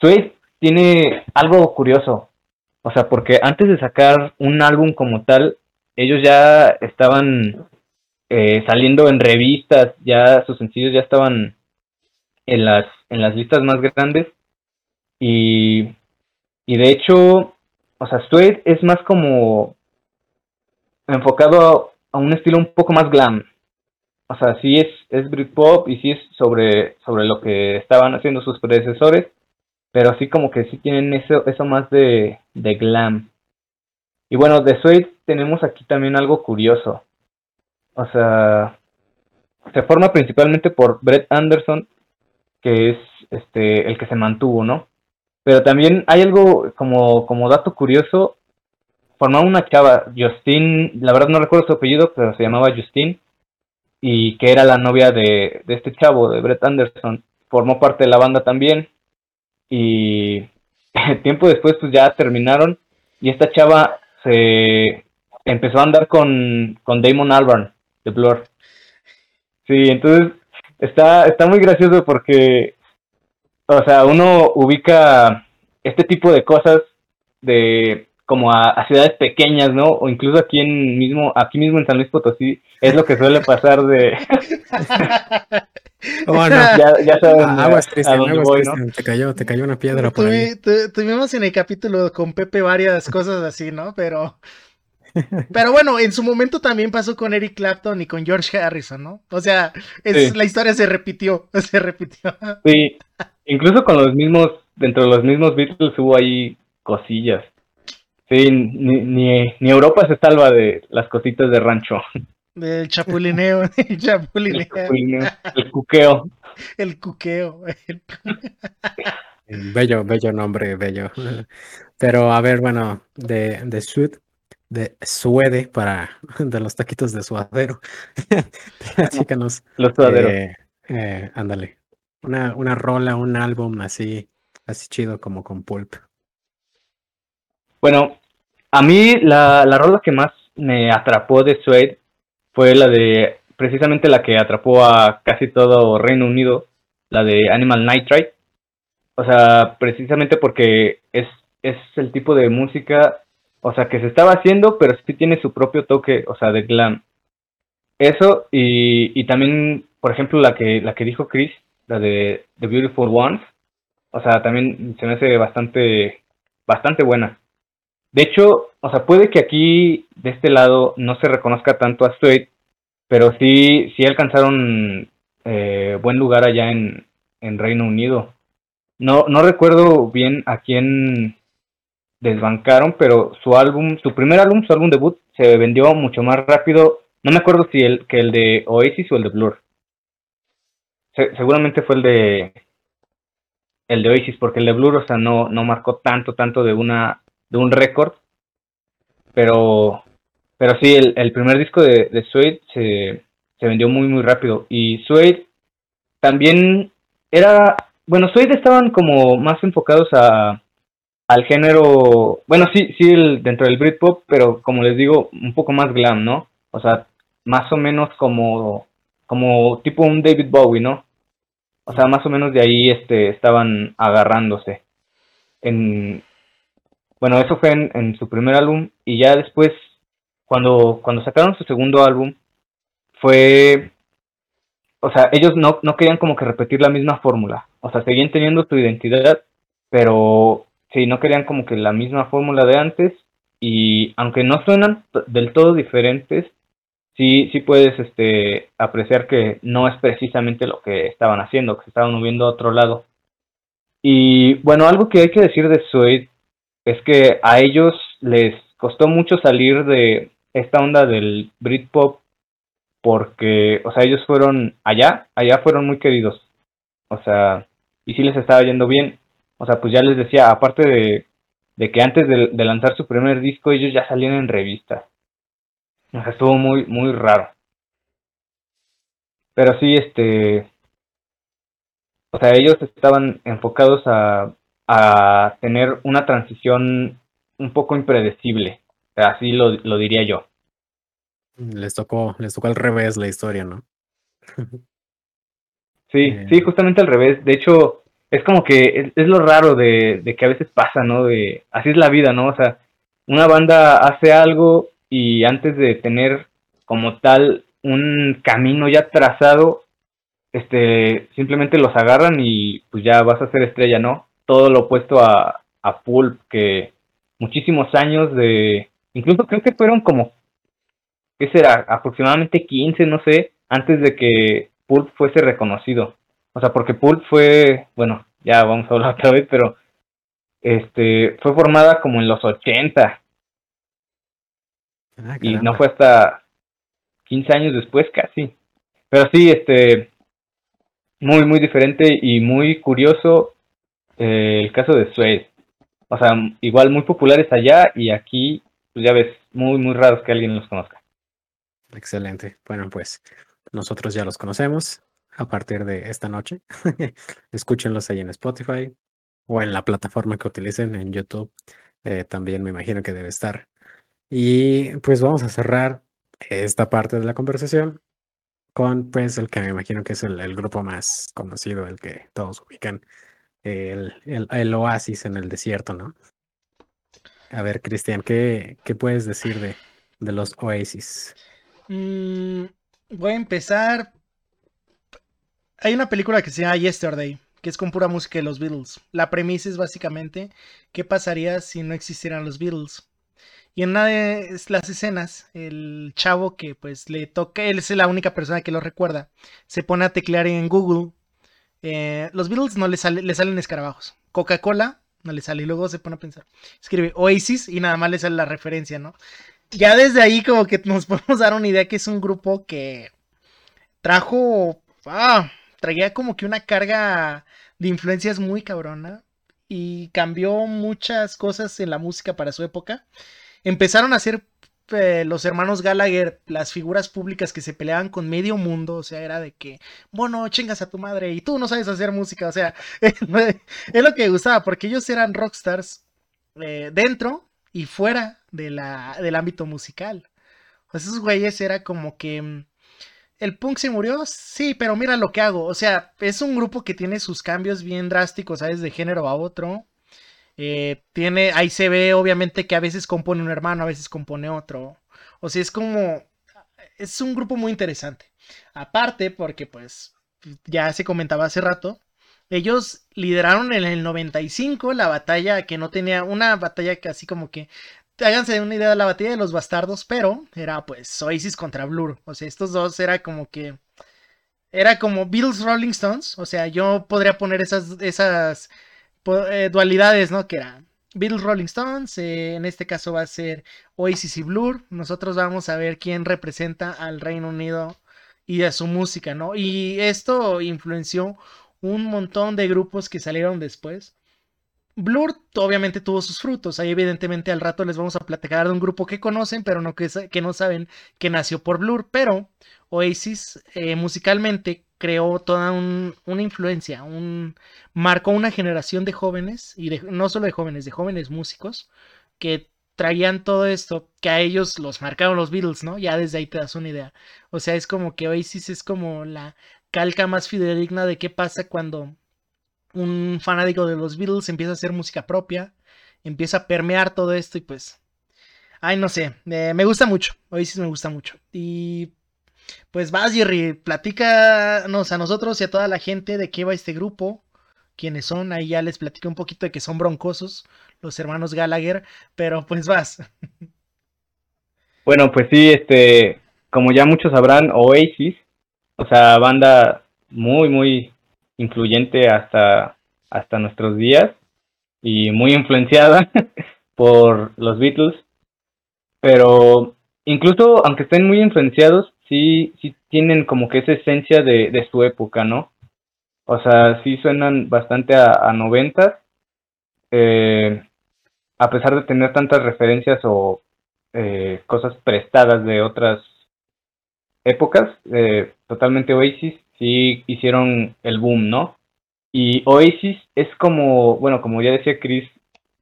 Speaker 3: Suede tiene algo curioso. O sea, porque antes de sacar un álbum como tal, ellos ya estaban eh, saliendo en revistas, ya sus sencillos ya estaban en las, en las listas más grandes. Y, y de hecho, o sea, Suede es más como enfocado a, a un estilo un poco más glam. O sea, sí es, es Britpop y sí es sobre, sobre lo que estaban haciendo sus predecesores, pero sí como que sí tienen eso, eso más de, de glam. Y bueno, de Suede tenemos aquí también algo curioso. O sea, se forma principalmente por Brett Anderson, que es este el que se mantuvo, ¿no? Pero también hay algo como, como dato curioso, formaba una chava, Justine, la verdad no recuerdo su apellido, pero se llamaba Justine, y que era la novia de, de este chavo, de Brett Anderson, formó parte de la banda también, y tiempo después pues ya terminaron, y esta chava se empezó a andar con, con Damon Albarn, de Blur. Sí, entonces está, está muy gracioso porque, o sea, uno ubica este tipo de cosas de como a, a ciudades pequeñas, ¿no? O incluso aquí en mismo, aquí mismo en San Luis Potosí, es lo que suele pasar de,
Speaker 2: Oh, no.
Speaker 3: ya, ya
Speaker 2: Ah,
Speaker 3: a-
Speaker 2: Aguas, Cristian,
Speaker 3: dónde
Speaker 2: aguas,
Speaker 3: voy, ¿no?
Speaker 2: Cristian. Te cayó, te cayó una piedra por ahí.
Speaker 1: Tuvi- tu- tuvimos en el capítulo con Pepe varias cosas así, ¿no? Pero. Pero bueno, en su momento también pasó con Eric Clapton y con George Harrison, ¿no? O sea, es,
Speaker 3: Sí.
Speaker 1: la historia se repitió, se repitió.
Speaker 3: Sí, incluso con los mismos, dentro de los mismos Beatles hubo ahí cosillas. Sí, ni, ni, ni Europa se salva de las cositas de rancho.
Speaker 1: El chapulineo, el
Speaker 3: El,
Speaker 1: chapulineo,
Speaker 3: el cuqueo.
Speaker 1: el cuqueo. el-
Speaker 2: Bello, bello nombre, bello. Pero a ver, bueno, de, de Sud, de Suede para de los taquitos de suadero. Platícanos.
Speaker 3: Los sudaderos.
Speaker 2: eh, eh, ándale, una, una rola, un álbum así, así chido como con Pulp.
Speaker 3: Bueno, a mí la, la rola que más me atrapó de Suede fue la de, precisamente la que atrapó a casi todo Reino Unido, la de Animal Nitrite. O sea, precisamente porque es, es el tipo de música, o sea, que se estaba haciendo, pero sí tiene su propio toque, o sea, de glam. Eso, y, y también, por ejemplo, la que, la que dijo Chris, la de The Beautiful Ones, o sea, también se me hace bastante, bastante buena. De hecho, o sea, puede que aquí de este lado no se reconozca tanto a Suede, pero sí, sí alcanzaron eh, buen lugar allá en, en Reino Unido. No, no recuerdo bien a quién desbancaron, pero su álbum, su primer álbum, su álbum debut, se vendió mucho más rápido. No me acuerdo si el que el de Oasis o el de Blur. seguramente fue el de el de Oasis, porque el de Blur, o sea, no, no marcó tanto, tanto de una, de un récord. Pero, pero sí, el, el primer disco de, de Suede se, se vendió muy, muy rápido. Y Suede también era, bueno, Suede estaban como más enfocados a, al género, bueno, sí, sí, dentro del Britpop, pero como les digo, un poco más glam, ¿no? O sea, más o menos como, como tipo un David Bowie, ¿no? O sea, más o menos de ahí este, estaban agarrándose. En, bueno, eso fue en, su primer álbum y ya después, cuando, cuando sacaron su segundo álbum, fue o sea, ellos no, no querían como que repetir la misma fórmula. O sea, seguían teniendo su identidad, pero sí, no querían como que la misma fórmula de antes. Y aunque no suenan del todo diferentes, sí, sí puedes este, apreciar que no es precisamente lo que estaban haciendo, que se estaban moviendo a otro lado. Y bueno, algo que hay que decir de Suede es que a ellos les costó mucho salir de esta onda del Britpop porque, o sea, ellos fueron allá, allá fueron muy queridos, o sea, y sí les estaba yendo bien, o sea, pues ya les decía, aparte de, de que antes de, de, lanzar su primer disco, ellos ya salían en revistas, o sea, estuvo muy, muy raro. Pero sí, este, o sea, ellos estaban enfocados a, a tener una transición un poco impredecible, así lo, lo diría yo.
Speaker 2: Les tocó, les tocó al revés la historia, ¿no?
Speaker 3: sí, eh... sí, justamente al revés. De hecho, es como que es, es lo raro de, de, que a veces pasa, ¿no? De, así es la vida, ¿no? O sea, una banda hace algo y antes de tener como tal un camino ya trazado, este, simplemente los agarran y pues ya vas a ser estrella, ¿no? Todo lo opuesto a, a Pulp, que muchísimos años de, incluso creo que fueron como ¿qué será? Aproximadamente 15, no sé, antes de que Pulp fuese reconocido. O sea, porque Pulp fue, bueno, ya vamos a hablar otra vez, pero este fue formada como en los 80. Ah, y no fue hasta 15 años después casi. Pero sí, este muy muy diferente y muy curioso eh, el caso de Suez. O sea, igual muy populares allá y aquí, pues ya ves, muy muy raros que alguien los conozca.
Speaker 2: Excelente. Bueno, pues nosotros ya los conocemos a partir de esta noche. Escúchenlos ahí en Spotify o en la plataforma que utilicen en YouTube. Eh, también me imagino que debe estar. Y pues vamos a cerrar esta parte de la conversación con pues el que me imagino que es el, el grupo más conocido, el que todos ubican, el, el, el, oasis en el desierto, ¿no? A ver, Cristian, ¿qué, ¿qué puedes decir de, de los oasis?
Speaker 1: Mm, voy a empezar. Hay una película que se llama Yesterday, que es con pura música de los Beatles. La premisa es básicamente qué pasaría si no existieran los Beatles. Y en una de las escenas, el chavo que pues le toca, él es la única persona que lo recuerda, se pone a teclear en Google. Eh, los Beatles no le, sale, le salen escarabajos. Coca-Cola no le sale. Y luego se pone a pensar. Escribe Oasis y nada más le sale la referencia, ¿no? ya desde ahí como que nos podemos dar una idea que es un grupo que trajo, ah, traía como que una carga de influencias muy cabrona y cambió muchas cosas en la música para su época. Empezaron a hacer eh, los hermanos Gallagher, las figuras públicas que se peleaban con medio mundo, o sea, era de que, bueno, chingas a tu madre y tú no sabes hacer música, o sea, es lo que gustaba, porque ellos eran rockstars eh, dentro y fuera de la, del ámbito musical. Pues esos güeyes era como que... Mm, ¿El punk se murió? Sí, pero mira lo que hago. O sea, es un grupo que tiene sus cambios bien drásticos, ¿sabes? De género a otro. Eh, tiene, ahí se ve obviamente que a veces compone un hermano, a veces compone otro. O sea, es como, es un grupo muy interesante. Aparte, porque pues ya se comentaba hace rato, ellos lideraron en el 95 la batalla que no tenía, una batalla que así como que, háganse una idea de la batalla de los bastardos, pero era pues Oasis contra Blur. O sea, estos dos era como que... Era como Beatles Rolling Stones. O sea, yo podría poner esas, esas eh, dualidades, ¿no? Que era Beatles Rolling Stones, eh, en este caso va a ser Oasis y Blur. Nosotros vamos a ver quién representa al Reino Unido y a su música, ¿no? Y esto influenció un montón de grupos que salieron después. Blur obviamente tuvo sus frutos. Ahí evidentemente al rato les vamos a platicar de un grupo que conocen, pero no que, que no saben que nació por Blur. Pero Oasis eh, musicalmente creó toda una influencia, un, marcó una generación de jóvenes, y no solo de jóvenes, de jóvenes músicos, que traían todo esto, que a ellos los marcaron los Beatles, ¿no? Ya desde ahí te das una idea. O sea, es como que Oasis es como la calca más fidedigna de qué pasa cuando un fanático de los Beatles empieza a hacer música propia, empieza a permear todo esto y pues... Ay, no sé, eh, me gusta mucho, Oasis me gusta mucho. Y pues vas, Jerry, platícanos a nosotros y a toda la gente de qué va este grupo, quiénes son. Ahí ya les platico un poquito de que son broncosos, los hermanos Gallagher, pero pues vas.
Speaker 3: Bueno, pues sí, este, como ya muchos sabrán, Oasis, o sea, banda muy, muy influyente hasta, hasta nuestros días y muy influenciada por los Beatles, pero incluso aunque estén muy influenciados, sí, sí tienen como que esa esencia de, de su época, ¿no? O sea, sí suenan bastante a, noventas, eh, a pesar de tener tantas referencias o eh, cosas prestadas de otras épocas, eh, totalmente Oasis, sí hicieron el boom, ¿no? Y Oasis es como, bueno, como ya decía Chris,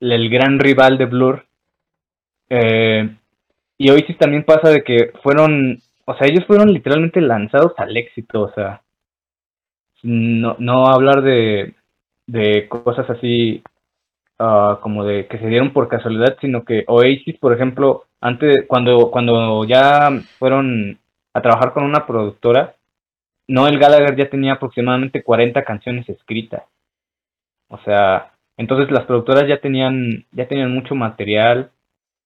Speaker 3: el gran rival de Blur. y Oasis también pasa de que fueron o sea, ellos fueron literalmente lanzados al éxito, o sea, no, no hablar de, de cosas así uh, como de que se dieron por casualidad, sino que Oasis, por ejemplo, antes, cuando, cuando ya fueron a trabajar con una productora, Noel Gallagher ya tenía aproximadamente 40 canciones escritas. O sea, entonces las productoras ya tenían, ya tenían mucho material,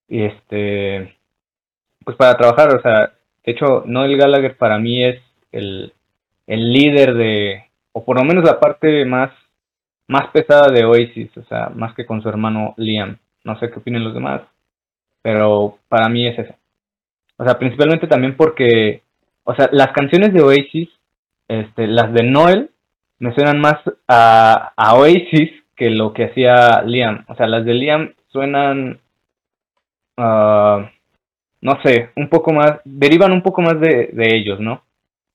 Speaker 3: este, pues para trabajar, o sea, de hecho, Noel Gallagher para mí es el, líder de, o por lo menos la parte más, más pesada de Oasis, o sea, más que con su hermano Liam. No sé qué opinan los demás, pero para mí es eso. O sea, principalmente también porque, o sea, las canciones de Oasis, este, las de Noel, me suenan más a, a Oasis que lo que hacía Liam. O sea, las de Liam suenan... Uh, no sé, un poco más, derivan un poco más de, de ellos, ¿no?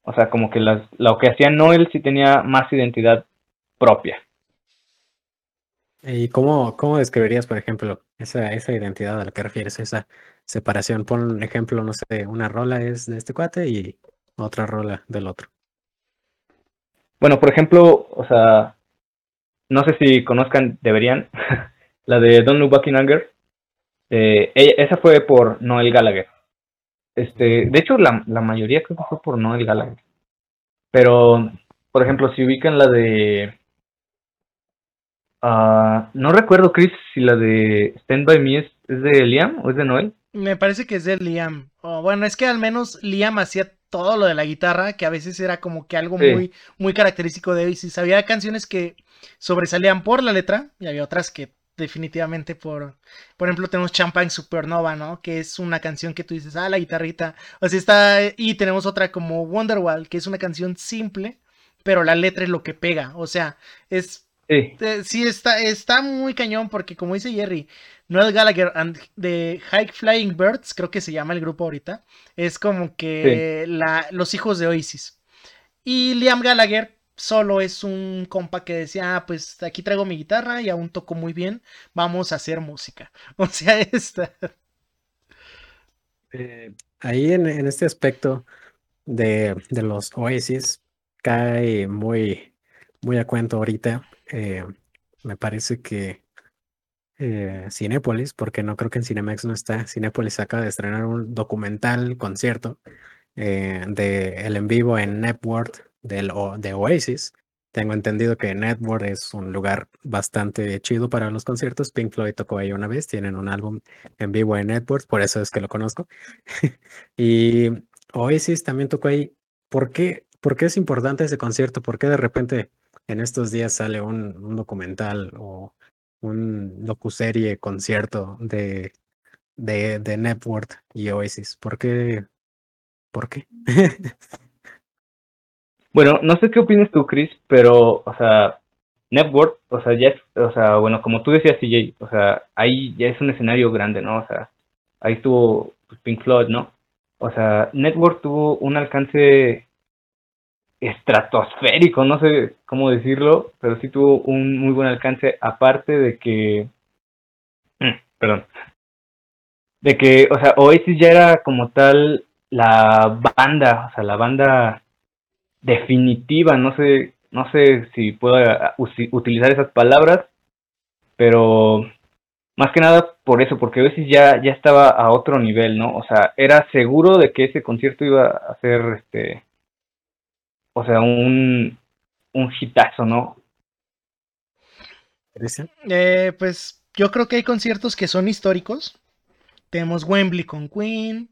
Speaker 3: O sea, como que las, lo que hacía Noel sí tenía más identidad propia.
Speaker 2: ¿Y cómo, cómo describirías, por ejemplo, esa, esa identidad a la que refieres, esa separación? Pon un ejemplo, no sé, una rola es de este cuate y otra rola del otro.
Speaker 3: Bueno, por ejemplo, o sea, no sé si conozcan, deberían, la de Don't Look Back in Anger. Eh, esa fue por Noel Gallagher. Este, de hecho, la, la mayoría creo que fue por Noel Gallagher. Pero, por ejemplo, si ubican la de. Uh, no recuerdo, Chris, si la de Stand By Me es, de Liam o es de Noel.
Speaker 1: Me parece que es de Liam. bueno, es que al menos Liam hacía todo lo de la guitarra, que a veces era como que algo muy, muy característico de Oasis. Había canciones que sobresalían por la letra y había otras que definitivamente por, por ejemplo, tenemos Champagne Supernova, ¿no? Que es una canción que tú dices, ah, la guitarrita, o sea, está, y tenemos otra como Wonderwall, que es una canción simple, pero la letra es lo que pega, o sea, es
Speaker 3: Sí.
Speaker 1: Eh, sí, está, está muy cañón porque como dice Jerry, Noel Gallagher and the High Flying Birds, creo que se llama el grupo ahorita, es como que la, los hijos de Oasis. Y Liam Gallagher solo es un compa que decía, ah, pues aquí traigo mi guitarra y aún toco muy bien, vamos a hacer música. O sea, está...
Speaker 2: Eh, ahí en, este aspecto de, los Oasis cae muy, muy a cuento ahorita. eh, me parece que eh, Cinépolis, porque no creo que en Cinemex no está. Cinépolis acaba de estrenar un documental concierto eh, de el en vivo en Network del, de Oasis. Tengo entendido que Network es un lugar bastante chido para los conciertos. Pink Floyd tocó ahí una vez, tienen un álbum en vivo en Network, por eso es que lo conozco. Y Oasis también tocó ahí. ¿Por qué, por qué es importante ese concierto? ¿Por qué de repente en estos días sale un, un documental o un docuserie concierto de, de, de Network y Oasis? ¿Por qué? ¿Por qué?
Speaker 3: Bueno, no sé qué opinas tú, Chris, pero, o sea, Network, o sea, ya es, o sea, bueno, como tú decías, CJ, o sea, ahí ya es un escenario grande, ¿no? O sea, ahí estuvo pues, Pink Floyd, ¿no? O sea, Network tuvo un alcance estratosférico, no sé cómo decirlo, pero sí tuvo un muy buen alcance, aparte de que, perdón, de que, o sea, Oasis ya era como tal la banda, o sea, la banda definitiva, no sé, no sé si puedo utilizar esas palabras, pero más que nada por eso, porque Oasis ya, ya estaba a otro nivel, ¿no? O sea, era seguro de que ese concierto iba a ser, este, o sea, un, un hitazo, ¿no?
Speaker 1: Eh, pues yo creo que hay conciertos que son históricos. Tenemos Wembley con Queen.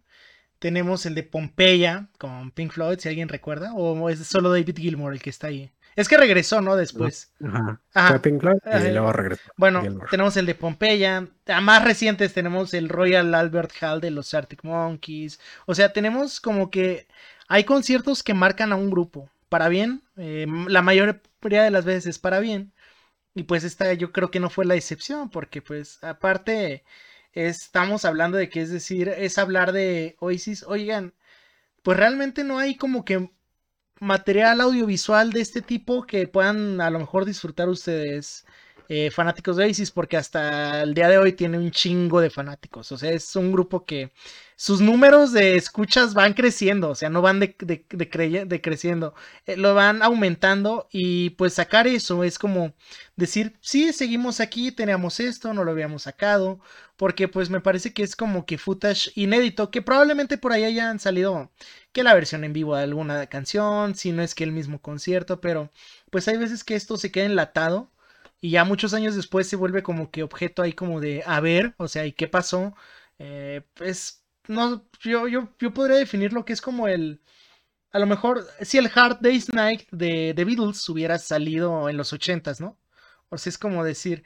Speaker 1: Tenemos el de Pompeya con Pink Floyd, si alguien recuerda. O es solo David Gilmour el que está ahí. Es que regresó, ¿no? Después.
Speaker 2: Ajá.
Speaker 1: Ajá.
Speaker 2: Fue Pink Floyd y
Speaker 1: Ajá.
Speaker 2: luego regresó.
Speaker 1: Bueno, tenemos el de Pompeya. A más recientes tenemos el Royal Albert Hall de los Arctic Monkeys. O sea, tenemos como que hay conciertos que marcan a un grupo. Para bien, eh, la mayoría de las veces para bien. Y pues esta yo creo que no fue la excepción, porque pues aparte estamos hablando de que es decir, es hablar de Oasis, oigan, pues realmente no hay como que material audiovisual de este tipo que puedan a lo mejor disfrutar ustedes eh, fanáticos de Oasis, porque hasta el día de hoy tiene un chingo de fanáticos, o sea, es un grupo que sus números de escuchas van creciendo, o sea, no van de, decreciendo, eh, lo van aumentando y pues sacar eso es como decir, sí, seguimos aquí, teníamos esto, no lo habíamos sacado, porque pues me parece que es como que footage inédito, que probablemente por ahí hayan salido que la versión en vivo de alguna canción, si no es que el mismo concierto, pero pues hay veces que esto se queda enlatado y ya muchos años después se vuelve como que objeto ahí como de a ver, o sea, ¿y qué pasó? Eh, pues no, yo, yo, yo podría definir lo que es como el, a lo mejor, si el Hard Day's Night de The Beatles hubiera salido en los ochentas, ¿no? O sea, es como decir,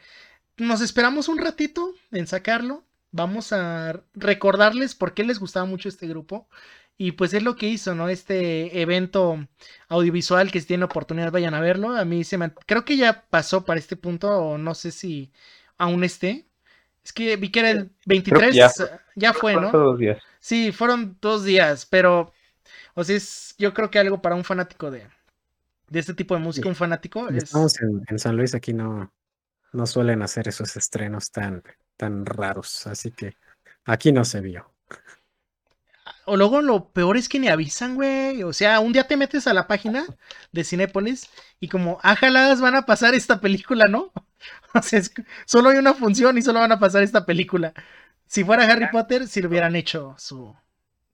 Speaker 1: nos esperamos un ratito en sacarlo, vamos a recordarles por qué les gustaba mucho este grupo. Y pues es lo que hizo, ¿no? Este evento audiovisual que si tienen oportunidad vayan a verlo. A mí se me... Creo que ya pasó para este punto o no sé si aún esté. Es que vi que era el 23,
Speaker 3: ya
Speaker 1: ya, fue,
Speaker 3: Fueron
Speaker 1: ¿no?
Speaker 3: dos días.
Speaker 1: Sí, fueron dos días, pero, o sea, es, yo creo que algo para un fanático de, de este tipo de música, un fanático, es,
Speaker 2: Estamos en, en San Luis, aquí no, no suelen hacer esos estrenos tan, tan raros, así que aquí no se vio.
Speaker 1: o luego lo peor es que ni avisan, güey, o sea, un día te metes a la página de Cinépolis y como, ájalas, van a pasar esta película, ¿no? O sea, es que solo hay una función y solo van a pasar esta película. Si fuera Harry Potter, si le hubieran hecho su,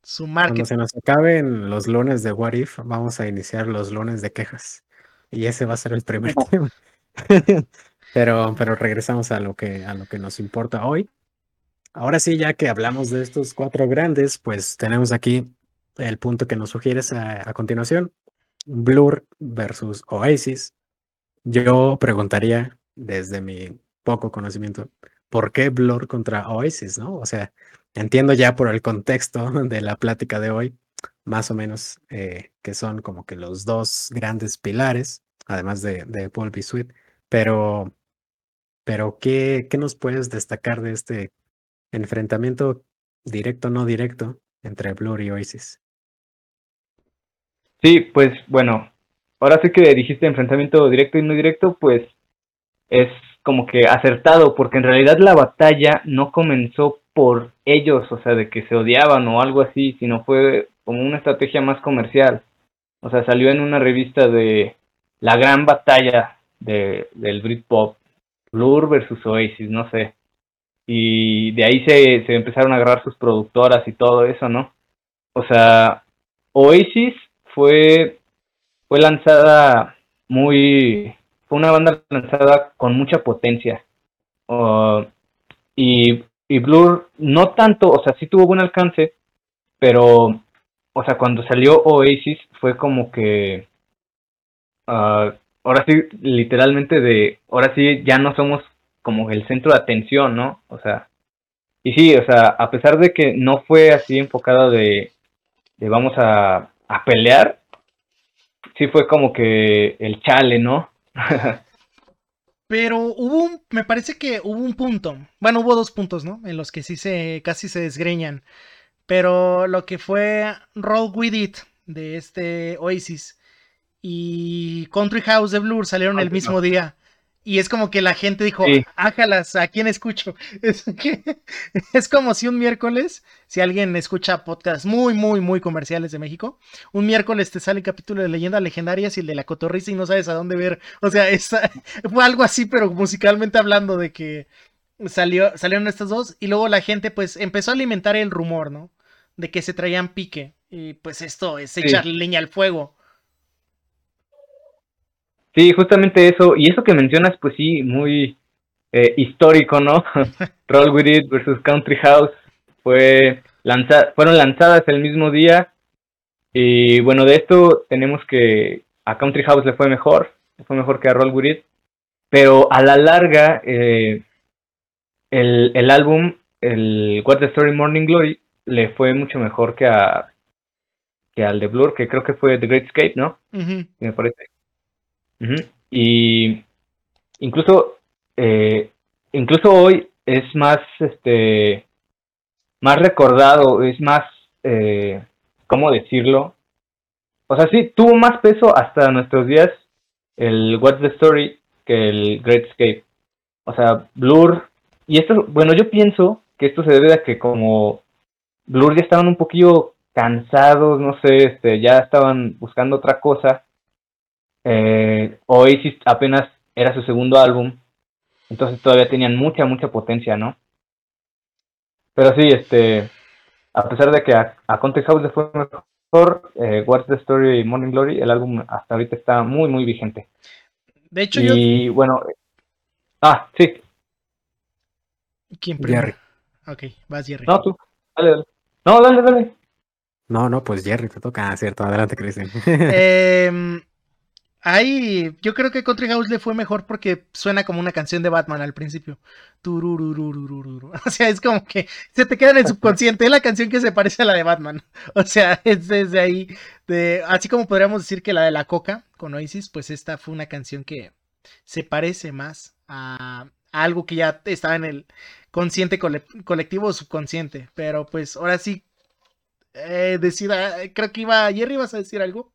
Speaker 1: su
Speaker 2: Cuando
Speaker 1: marketing.
Speaker 2: se nos acaben los lunes de What If, vamos a iniciar los lunes de quejas. Y ese va a ser el primer tema. Pero, pero regresamos a lo que, a lo que nos importa hoy. Ahora sí, ya que hablamos de estos cuatro grandes, pues tenemos aquí el punto que nos sugieres a, continuación. Blur versus Oasis. Yo preguntaría, desde mi poco conocimiento, ¿por qué Blur contra Oasis, no? O sea, entiendo ya por el contexto de la plática de hoy, más o menos, eh, que son como que los dos grandes pilares, además de, de Paul B. Sweet, Pero, pero ¿qué, ¿qué nos puedes destacar de este enfrentamiento directo no directo entre Blur y Oasis?
Speaker 3: Sí, pues bueno, ahora sí que dijiste enfrentamiento directo y no directo, pues es como que acertado, porque en realidad la batalla no comenzó por ellos, o sea, de que se odiaban o algo así, sino fue como una estrategia más comercial. O sea, salió en una revista de la gran batalla de, del Britpop, Blur versus Oasis, no sé. Y de ahí se, empezaron a agarrar sus productoras y todo eso, ¿no? O sea, Oasis fue, fue lanzada muy, fue una banda lanzada con mucha potencia. Y, y Blur no tanto, o sea, sí tuvo buen alcance, pero, o sea, cuando salió Oasis fue como que, uh, ahora sí, literalmente de, ahora sí ya no somos como el centro de atención, ¿no? O sea, y sí, o sea, a pesar de que no fue así enfocada de, de vamos a, a pelear, sí fue como que el chale, ¿no?
Speaker 1: Pero hubo un, me parece que hubo un punto, bueno, hubo dos puntos, ¿no? En los que sí se, casi se desgreñan. Pero lo que fue Roll With It de este Oasis y Country House de Blur salieron el mismo día. Y es como que la gente dijo, sí. ájalas, ¿a quién escucho? Es, que, es como si un miércoles, si alguien escucha podcasts muy, muy, muy comerciales de México, un miércoles te sale el capítulo de Leyendas Legendarias y el de la Cotorrisa y no sabes a dónde ver. O sea, es, fue algo así, pero musicalmente hablando de que salió, salieron estas dos y luego la gente pues empezó a alimentar el rumor, ¿no? De que se traían pique. Y pues esto es echarle sí. leña al fuego.
Speaker 3: Sí, justamente eso, y eso que mencionas, pues sí, muy eh, histórico, ¿no? Roll With It versus Country House fue lanza fueron lanzadas el mismo día, y bueno, de esto tenemos que a Country House le fue mejor, le fue mejor que a Roll With It, pero a la larga, eh, el, el álbum, el What's the Story Morning Glory, le fue mucho mejor que a que al de Blur, que creo que fue The Great Escape, ¿no?
Speaker 1: Uh -huh.
Speaker 3: Me parece. Y incluso, eh, incluso hoy es más, este, más recordado, es más, eh, ¿cómo decirlo? O sea, sí, tuvo más peso hasta nuestros días el What's the Story que el Great Escape. O sea, Blur, y esto, bueno, yo pienso que esto se debe a que como Blur ya estaban un poquillo cansados, no sé, este, ya estaban buscando otra cosa eh, Oasis apenas era su segundo álbum, entonces todavía tenían mucha, mucha potencia, ¿no? Pero sí, este, a pesar de que a, a Context House le fue mejor, eh, What's the Story y Morning Glory, el álbum hasta ahorita está muy, muy vigente.
Speaker 1: De hecho,
Speaker 3: y
Speaker 1: yo...
Speaker 3: bueno, ah, sí.
Speaker 1: ¿Quién primero? Jerry. Ok, vas Jerry.
Speaker 3: No, tú, dale, dale. No, dale, dale.
Speaker 2: No, no, pues Jerry, te toca, ah, cierto, adelante, Cristian.
Speaker 1: eh, Ahí, yo creo que Country House le fue mejor porque suena como una canción de Batman al principio. O sea, es como que se te queda en el subconsciente. Es la canción que se parece a la de Batman. O sea, es desde ahí. De, así como podríamos decir que la de la Coca con Oasis, pues esta fue una canción que se parece más a, algo que ya estaba en el consciente cole, colectivo o subconsciente. Pero pues ahora sí, eh, decida, creo que iba, Jerry, ¿vas a decir algo?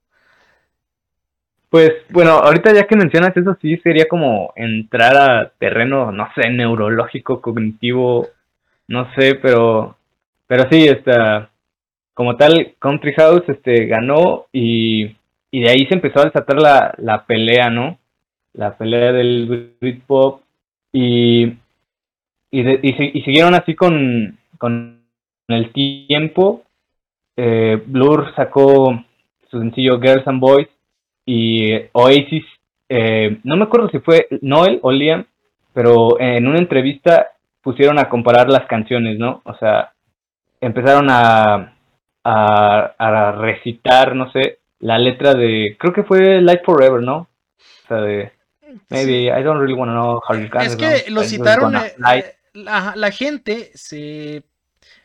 Speaker 3: Pues bueno, ahorita ya que mencionas eso, sí sería como entrar a terreno, no sé, neurológico, cognitivo, no sé, pero, pero sí, está, como tal, Country House este, ganó y, y de ahí se empezó a desatar la, la pelea, ¿no? La pelea del Britpop y, y, de, y, y, siguieron así con, con el tiempo. Eh, Blur sacó su sencillo Girls and Boys y Oasis, eh, no me acuerdo si fue Noel o Liam, pero en una entrevista pusieron a comparar las canciones, ¿no? O sea, empezaron a, a, a recitar, no sé, la letra de, creo que fue Light Forever, ¿no? O sea, de, maybe, I don't really want to know how you can.
Speaker 1: Es que lo citaron, eh, la, la gente, se,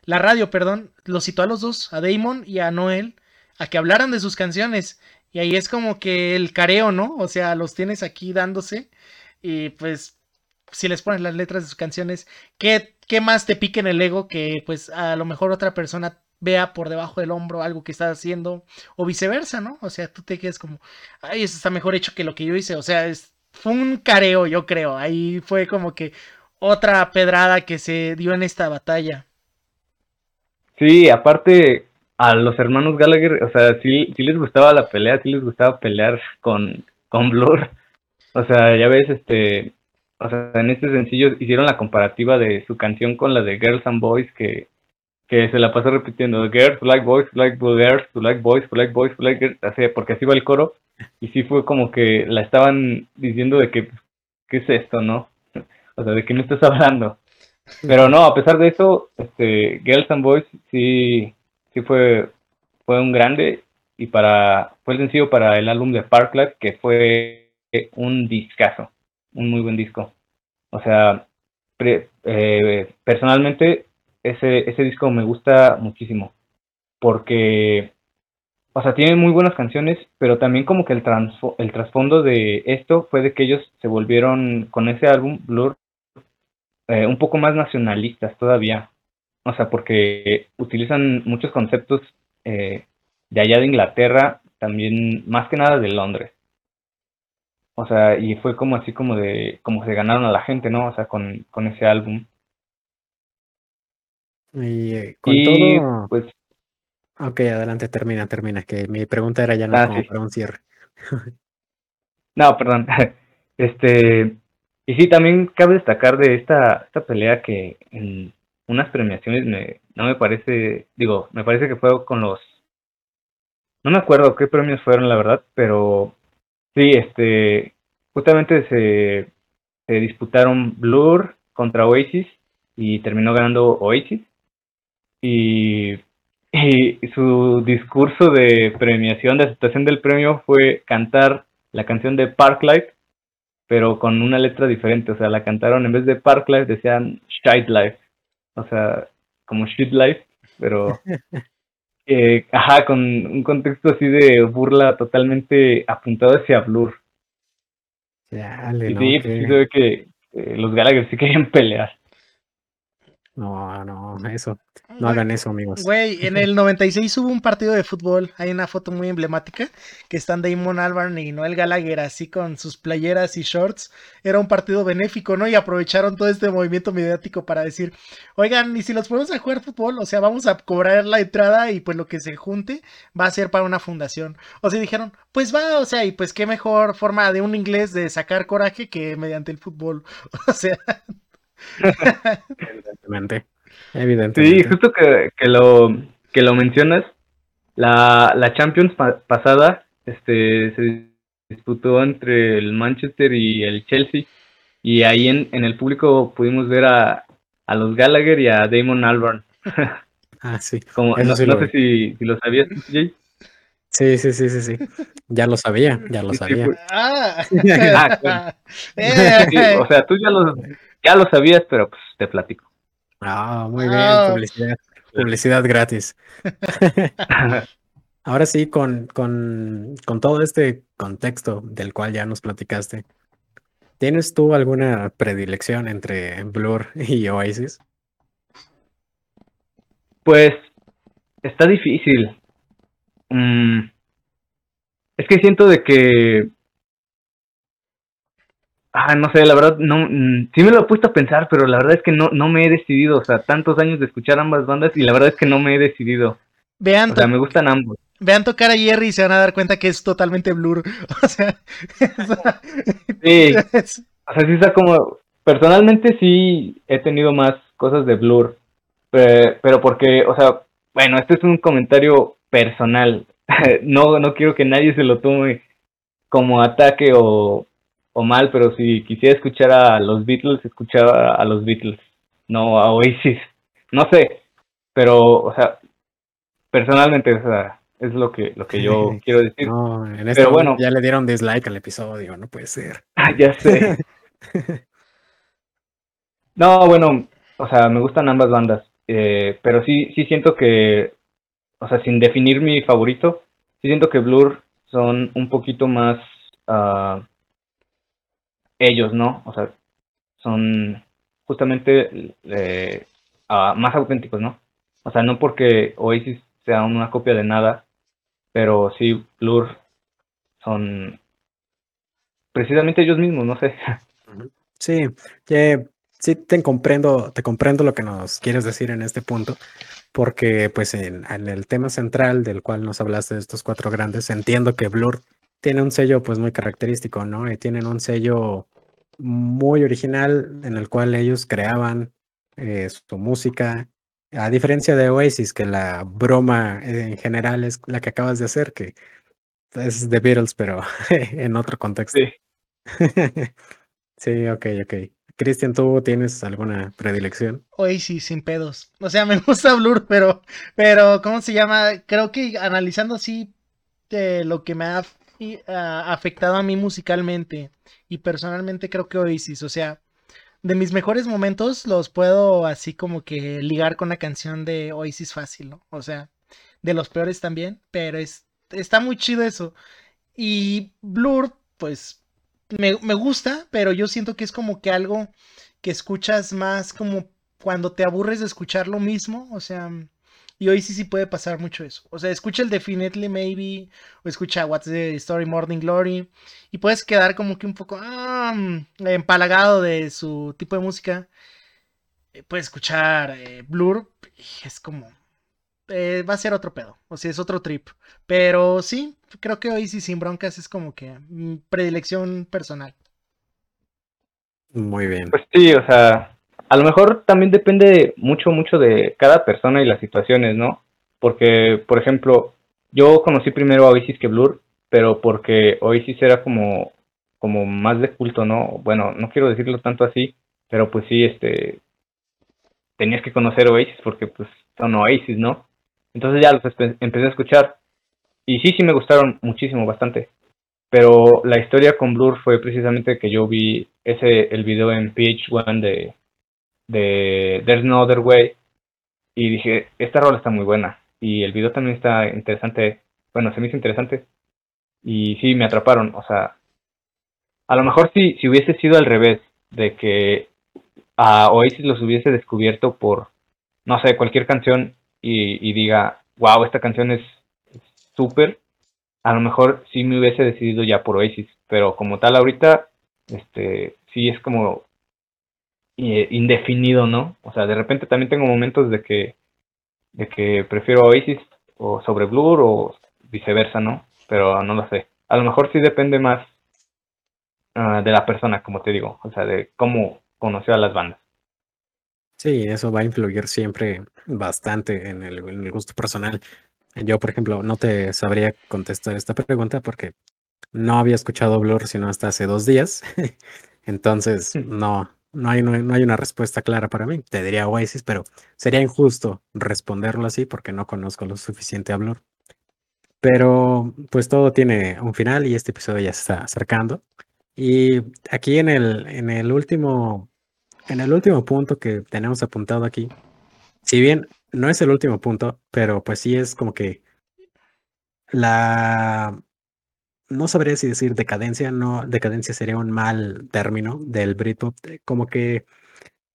Speaker 1: la radio, perdón, lo citó a los dos, a Damon y a Noel, a que hablaran de sus canciones. Y ahí es como que el careo, ¿no? O sea, los tienes aquí dándose. Y pues, si les pones las letras de sus canciones, ¿qué, qué más te pique en el ego que pues a lo mejor otra persona vea por debajo del hombro algo que estás haciendo o viceversa, ¿no? O sea, tú te quedas como, ay, eso está mejor hecho que lo que yo hice. O sea, es, fue un careo, yo creo. Ahí fue como que otra pedrada que se dio en esta batalla.
Speaker 3: Sí, aparte a los hermanos Gallagher, o sea, sí, sí les gustaba la pelea, sí les gustaba pelear con, con Blur. O sea, ya ves, este, o sea, en este sencillo hicieron la comparativa de su canción con la de Girls and Boys que, que se la pasó repitiendo, Girls like boys, like girls, like boys, like boys, like girls, así, porque así va el coro, y sí fue como que la estaban diciendo de que, ¿qué es esto, no? O sea, de que no estás hablando. Pero no, a pesar de eso, este, Girls and Boys sí, sí fue, fue un grande y para, fue el sencillo para el álbum de Parklife que fue un discazo, un muy buen disco. O sea, eh, personalmente ese, ese disco me gusta muchísimo porque, o sea, tiene muy buenas canciones, pero también como que el, el trasfondo de esto fue de que ellos se volvieron con ese álbum, Blur, eh, un poco más nacionalistas todavía. O sea, porque utilizan muchos conceptos eh, de allá de Inglaterra, también más que nada de Londres. O sea, y fue como así como de, como se ganaron a la gente, ¿no? O sea, con, con ese álbum.
Speaker 2: Y eh, con todo... pues... Ok, adelante, termina, termina, que mi pregunta era ya no ah, como para un cierre.
Speaker 3: no, perdón. Este, y sí, también cabe destacar de esta, esta pelea que en unas premiaciones me, no me parece, digo, me parece que fue con los, no me acuerdo qué premios fueron la verdad, pero sí, este, justamente se, se disputaron Blur contra Oasis y terminó ganando Oasis. Y, y su discurso de premiación, de aceptación del premio fue cantar la canción de Parklight pero con una letra diferente, o sea, la cantaron en vez de Park Life decían Shite Life, o sea, como Shit Life, pero eh, ajá, con un contexto así de burla totalmente apuntado hacia Blur. y sí, pues sí se ve que eh, los Gallagher sí querían pelear.
Speaker 2: No, no, eso. No hagan eso, amigos.
Speaker 1: Güey, en el 96 hubo un partido de fútbol. Hay una foto muy emblemática que están Damon Albarn y Noel Gallagher así con sus playeras y shorts. Era un partido benéfico, ¿no? Y aprovecharon todo este movimiento mediático para decir, oigan, ¿y si los ponemos a jugar fútbol? O sea, vamos a cobrar la entrada y pues lo que se junte va a ser para una fundación. O sea, dijeron, pues va, o sea, y pues qué mejor forma de un inglés de sacar coraje que mediante el fútbol. O sea...
Speaker 2: Evidentemente. Evidentemente.
Speaker 3: Sí, justo que, que, lo, que lo mencionas, la, la Champions pasada este, se disputó entre el Manchester y el Chelsea. Y ahí en, en el público pudimos ver a, a los Gallagher y a Damon Albarn.
Speaker 2: Ah, sí.
Speaker 3: Como, no, sé si, si, lo sabías, Jay.
Speaker 2: Sí, sí, sí, sí, sí. Ya lo sabía, ya lo sabía.
Speaker 1: Ah,
Speaker 3: ah eh. o sea, tú ya lo, ya lo sabías, pero pues te platico.
Speaker 2: Ah, muy bien, ah. publicidad, publicidad gratis. Ahora sí, con, con, con todo este contexto del cual ya nos platicaste, ¿tienes tú alguna predilección entre Blur y Oasis?
Speaker 3: Pues está difícil. Mm, es que siento de que Ah, no sé, la verdad, no, mm, sí me lo he puesto a pensar, pero la verdad es que no, no me he decidido, o sea, tantos años de escuchar ambas bandas y la verdad es que no me he decidido.
Speaker 1: Vean,
Speaker 3: o sea, me gustan ambos.
Speaker 1: Vean tocar a Jerry y se van a dar cuenta que es totalmente blur. O sea,
Speaker 3: sí, o sea, sí está como, personalmente sí he tenido más cosas de blur, pero porque, o sea, bueno, este es un comentario personal, no, no quiero que nadie se lo tome como ataque o o mal, pero si quisiera escuchar a los Beatles, escuchaba a los Beatles, no a Oasis. No sé, pero, o sea, personalmente, o sea, es lo que, lo que yo quiero decir.
Speaker 2: No, en pero bueno, ya le dieron dislike al episodio, no puede ser.
Speaker 3: Ah, ya sé. no, bueno, o sea, me gustan ambas bandas, eh, pero sí, sí siento que, o sea, sin definir mi favorito, sí siento que Blur son un poquito más... Uh, ellos, ¿no? O sea, son justamente eh, ah, más auténticos, ¿no? O sea, no porque Oasis sea una copia de nada, pero sí Blur son precisamente ellos mismos, no sé.
Speaker 2: Sí, sí te comprendo, te comprendo lo que nos quieres decir en este punto, porque pues en, el tema central del cual nos hablaste de estos cuatro grandes, entiendo que Blur tiene un sello pues muy característico, ¿no? Y tienen un sello muy original en el cual ellos creaban eh, su música, a diferencia de Oasis, que la broma en general es la que acabas de hacer, que es The Beatles, pero en otro contexto.
Speaker 3: Sí.
Speaker 2: sí, ok, ok. Cristian, ¿tú tienes alguna predilección?
Speaker 1: Oasis, sin pedos. O sea, me gusta Blur, pero, pero, ¿cómo se llama? Creo que analizando así de lo que me ha afectado a mí musicalmente y personalmente creo que Oasis, o sea, de mis mejores momentos los puedo así como que ligar con la canción de Oasis fácil, ¿no? O sea, de los peores también, pero es, está muy chido eso. Y Blur, pues, me, me gusta, pero yo siento que es como que algo que escuchas más como cuando te aburres de escuchar lo mismo, o sea, y hoy sí sí puede pasar mucho eso. O sea, escucha el Definitely Maybe o escucha What's the Story Morning Glory y puedes quedar como que un poco ah, empalagado de su tipo de música. Eh, puedes escuchar eh, Blur y es como... Eh, va a ser otro pedo, o sea, es otro trip. Pero sí, creo que hoy sí sin broncas es como que predilección personal.
Speaker 2: Muy bien.
Speaker 3: Pues sí, o sea, a lo mejor también depende mucho, mucho de cada persona y las situaciones, ¿no? Porque, por ejemplo, yo conocí primero a Oasis que Blur, pero porque Oasis era como, como más de culto, ¿no? Bueno, no quiero decirlo tanto así, pero pues sí, este, tenías que conocer Oasis porque pues son Oasis, ¿no? Entonces ya los empecé a escuchar y sí, sí me gustaron muchísimo, bastante. Pero la historia con Blur fue precisamente que yo vi ese el video en PH1 de de There's No Other Way y dije, esta rola está muy buena y el video también está interesante, bueno, se me hizo interesante y sí, me atraparon, o sea, a lo mejor si, si hubiese sido al revés, de que a Oasis los hubiese descubierto por, no sé, cualquier canción y, diga, wow, esta canción es súper, a lo mejor sí me hubiese decidido ya por Oasis, pero como tal ahorita, este, sí es como eh, indefinido, ¿no? O sea, de repente también tengo momentos de que, de que prefiero Oasis o sobre Blur o viceversa, ¿no? Pero no lo sé. A lo mejor sí depende más ah, de la persona, como te digo, o sea, de cómo conoció a las bandas.
Speaker 2: Sí, eso va a influir siempre bastante en el, en el gusto personal. Yo, por ejemplo, no te sabría contestar esta pregunta porque no había escuchado Blur sino hasta hace dos días. Entonces, no, no hay, no, hay una respuesta clara para mí. Te diría Oasis, pero sería injusto responderlo así porque no conozco lo suficiente a Blur. Pero pues todo tiene un final y este episodio ya se está acercando. Y aquí en el, en el último, en el último punto que tenemos apuntado aquí, si bien no es el último punto, pero pues sí es como que la no sabría si decir decadencia, no, decadencia sería un mal término del Britpop, eh, como que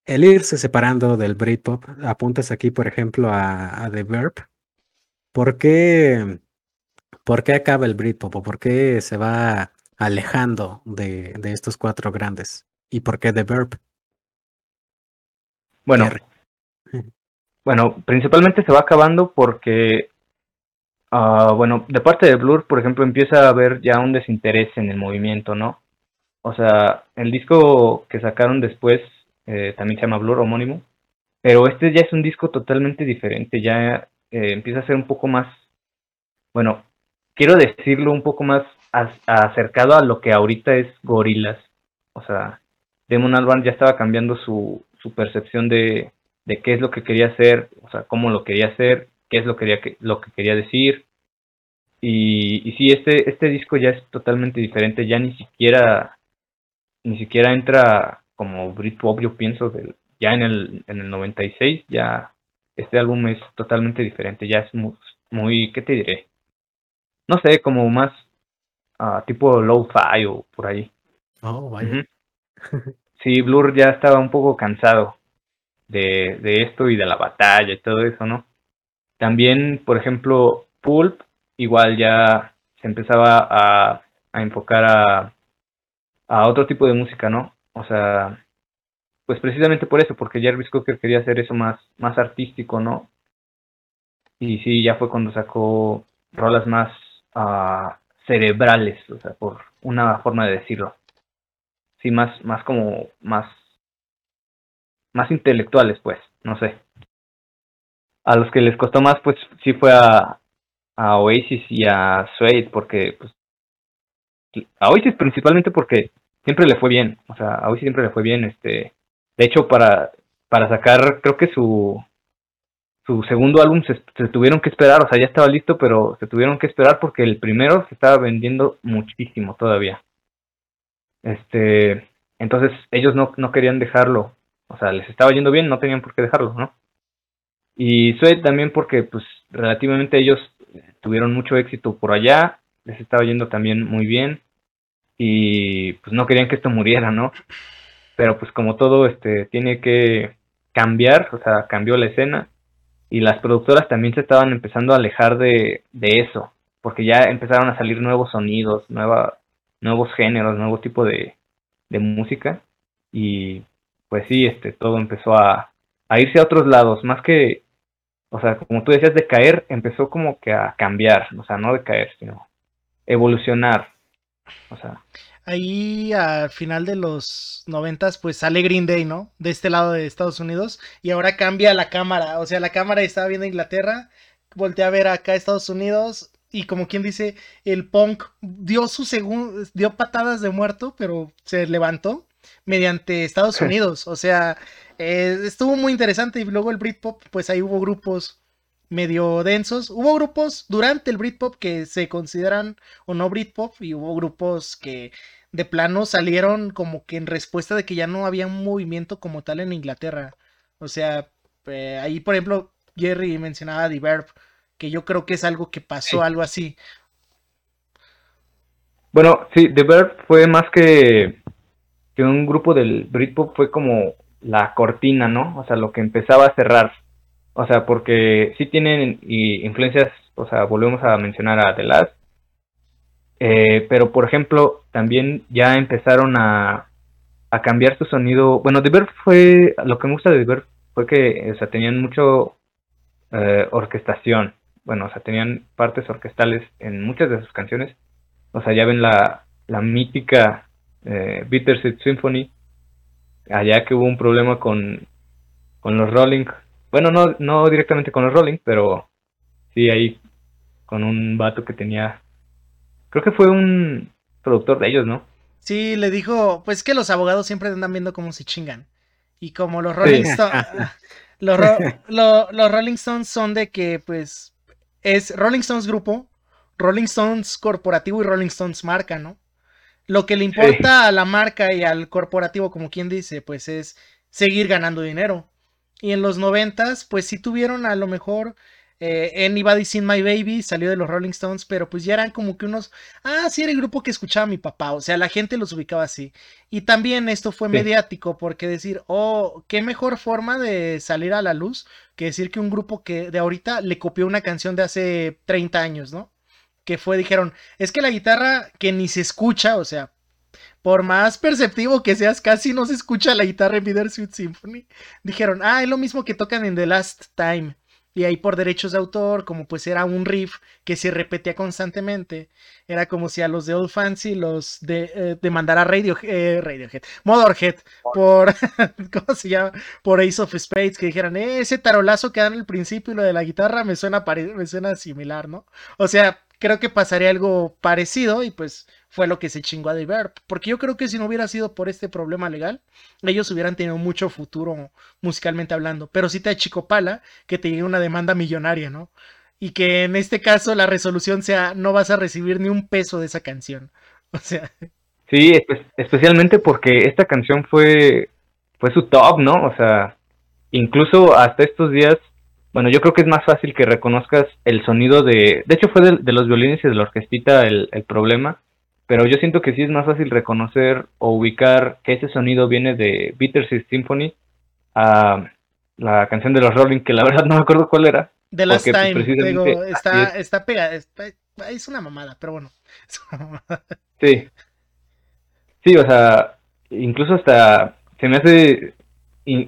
Speaker 2: el irse separando del Britpop, apuntas aquí, por ejemplo, a, The Verb. ¿Por qué, ¿Por qué acaba el Britpop o por qué se va alejando de, de estos cuatro grandes? ¿Y por qué The Verb?
Speaker 3: Bueno, bueno, principalmente se va acabando porque Ah, bueno, de parte de Blur, por ejemplo, empieza a haber ya un desinterés en el movimiento, ¿no? O sea, el disco que sacaron después eh, también se llama Blur, homónimo, pero este ya es un disco totalmente diferente, ya eh, empieza a ser un poco más, bueno, quiero decirlo un poco más acercado a lo que ahorita es Gorilas. O sea, Demon Albarn ya estaba cambiando su, su percepción de, de qué es lo que quería hacer, o sea, cómo lo quería hacer, qué es lo que quería, lo que quería decir. Y, y sí, este, este disco ya es totalmente diferente, ya ni siquiera, ni siquiera entra como Britpop, yo pienso, del, ya en el, en el 96, ya este álbum es totalmente diferente, ya es muy, muy ¿qué te diré? No sé, como más uh, tipo low-fi o por ahí.
Speaker 2: Oh, vaya.
Speaker 3: sí, Blur ya estaba un poco cansado de, de esto y de la batalla y todo eso, ¿no? También, por ejemplo, Pulp igual ya se empezaba a, a enfocar a, a otro tipo de música, ¿no? O sea, pues precisamente por eso, porque Jarvis Cocker quería hacer eso más, más artístico, ¿no? Y sí, ya fue cuando sacó rolas más uh, cerebrales, o sea, por una forma de decirlo. Sí, más, más como, más, más intelectuales, pues, no sé. A los que les costó más, pues, sí fue a, a Oasis y a Suede, porque, pues, a Oasis principalmente porque siempre le fue bien, o sea, a Oasis siempre le fue bien, este, de hecho, para, para sacar, creo que su, su segundo álbum se, tuvieron que esperar, o sea, ya estaba listo, pero se tuvieron que esperar porque el primero se estaba vendiendo muchísimo todavía. Este, entonces ellos no, no querían dejarlo, o sea, les estaba yendo bien, no tenían por qué dejarlo, ¿no? Y Suede también porque, pues, relativamente ellos tuvieron mucho éxito por allá, les estaba yendo también muy bien y pues no querían que esto muriera, ¿no? Pero pues como todo este tiene que cambiar, o sea, cambió la escena y las productoras también se estaban empezando a alejar de, de eso, porque ya empezaron a salir nuevos sonidos, nueva, nuevos géneros, nuevo tipo de, de música y pues sí, este, todo empezó a, a irse a otros lados, más que, o sea, como tú decías, de caer, empezó como que a cambiar, o sea, no de caer, sino evolucionar, o sea.
Speaker 1: Ahí al final de los noventas, pues sale Green Day, ¿no? De este lado de Estados Unidos. Y ahora cambia la cámara. O sea, la cámara estaba viendo Inglaterra, voltea a ver acá Estados Unidos. Y como quien dice, el punk dio su segundo, dio patadas de muerto, pero se levantó mediante Estados Unidos. O sea, eh, estuvo muy interesante. Y luego el Britpop, pues ahí hubo grupos medio densos. Hubo grupos durante el Britpop que se consideran o no Britpop y hubo grupos que de plano salieron como que en respuesta de que ya no había un movimiento como tal en Inglaterra. O sea, eh, ahí por ejemplo Jerry mencionaba The Verb, que yo creo que es algo que pasó, algo así.
Speaker 3: Bueno, sí, The Verb fue más que, que un grupo del Britpop, fue como la cortina, ¿no? O sea, lo que empezaba a cerrar o sea, porque sí tienen influencias, o sea, volvemos a mencionar a The Last. Eh, pero, por ejemplo, también ya empezaron a, cambiar su sonido. Bueno, The Verb fue, lo que me gusta de The Verb fue que, o sea, tenían mucho eh, orquestación. Bueno, o sea, tenían partes orquestales en muchas de sus canciones. O sea, ya ven la, la mítica eh, Bittersweet Symphony. Allá que hubo un problema con, con los Rolling bueno, no, no directamente con los Rolling, pero sí ahí con un vato que tenía. Creo que fue un productor de ellos, ¿no?
Speaker 1: Sí, le dijo, pues que los abogados siempre andan viendo cómo se chingan. Y como los Rolling Stones. los, los Rolling Stones son de que, pues, es Rolling Stones grupo, Rolling Stones corporativo y Rolling Stones marca, ¿no? Lo que le importa a la marca y al corporativo, como quien dice, pues es seguir ganando dinero. Y en los noventas, pues sí tuvieron a lo mejor eh, Anybody Seen My Baby, salió de los Rolling Stones, pero pues ya eran como que unos, ah, sí era el grupo que escuchaba mi papá, o sea, la gente los ubicaba así. Y también esto fue mediático, porque decir, oh, qué mejor forma de salir a la luz que decir que un grupo que de ahorita le copió una canción de hace 30 años, ¿no? Que fue, dijeron, es que la guitarra que ni se escucha, o sea, por más perceptivo que seas, casi no se escucha la guitarra en Bittersweet Symphony. Dijeron, ah, es lo mismo que tocan en The Last Time. Y ahí por derechos de autor, como pues era un riff que se repetía constantemente, era como si a los de Old Fancy los de, eh, demandara Radio, eh, Radiohead, Motorhead, por, ¿cómo se llama? Por Ace of Spades, que dijeran, eh, ese tarolazo que dan al principio y lo de la guitarra me suena, me suena similar, ¿no? O sea, creo que pasaría algo parecido y pues fue lo que se chingó a Verb. Porque yo creo que si no hubiera sido por este problema legal, ellos hubieran tenido mucho futuro musicalmente hablando. Pero sí te achicopala que te llegue una demanda millonaria, ¿no? Y que en este caso la resolución sea no vas a recibir ni un peso de esa canción. O sea.
Speaker 3: Sí, especialmente porque esta canción fue, fue su top, ¿no? O sea, incluso hasta estos días bueno, yo creo que es más fácil que reconozcas el sonido de... De hecho fue de, los violines y de la orquestita el, el, problema, pero yo siento que sí es más fácil reconocer o ubicar que ese sonido viene de Bittersweet Symphony a la canción de los Rolling, que la verdad no me acuerdo cuál era.
Speaker 1: The Last pues, Time, digo, está, está pegada, es una mamada, pero bueno.
Speaker 3: Sí. Sí, o sea, incluso hasta se me hace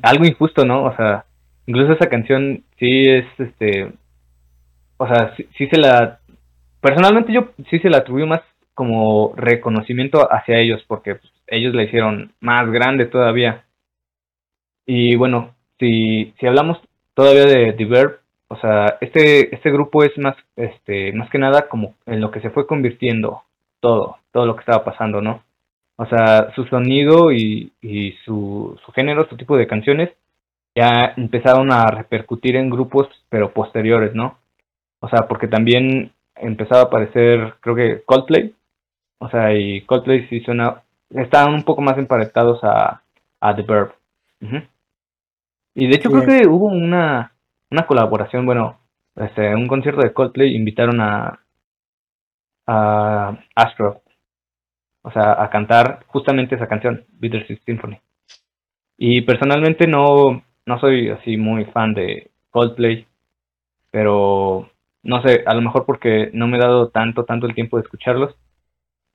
Speaker 3: algo injusto, ¿no? O sea, incluso esa canción sí es, este, o sea, sí, se la, personalmente yo sí se la atribuyo más como reconocimiento hacia ellos, porque pues, ellos la hicieron más grande todavía. Y bueno, si, si hablamos todavía de The Verb, o sea, este, este grupo es más, este, más que nada como en lo que se fue convirtiendo todo, todo lo que estaba pasando, ¿no? O sea, su sonido y, y su, su género, su tipo de canciones, ya empezaron a repercutir en grupos, pero posteriores, ¿no? O sea, porque también empezaba a aparecer, creo que Coldplay, o sea, y Coldplay sí suena, estaban un poco más emparentados a, a The Verb. Y de hecho creo que hubo una, una colaboración, bueno, este, un concierto de Coldplay invitaron a, a Astro, o sea, a cantar justamente esa canción, Bittersweet Symphony. Y personalmente no, no soy así muy fan de Coldplay, pero no sé, a lo mejor porque no me he dado tanto, tanto el tiempo de escucharlos,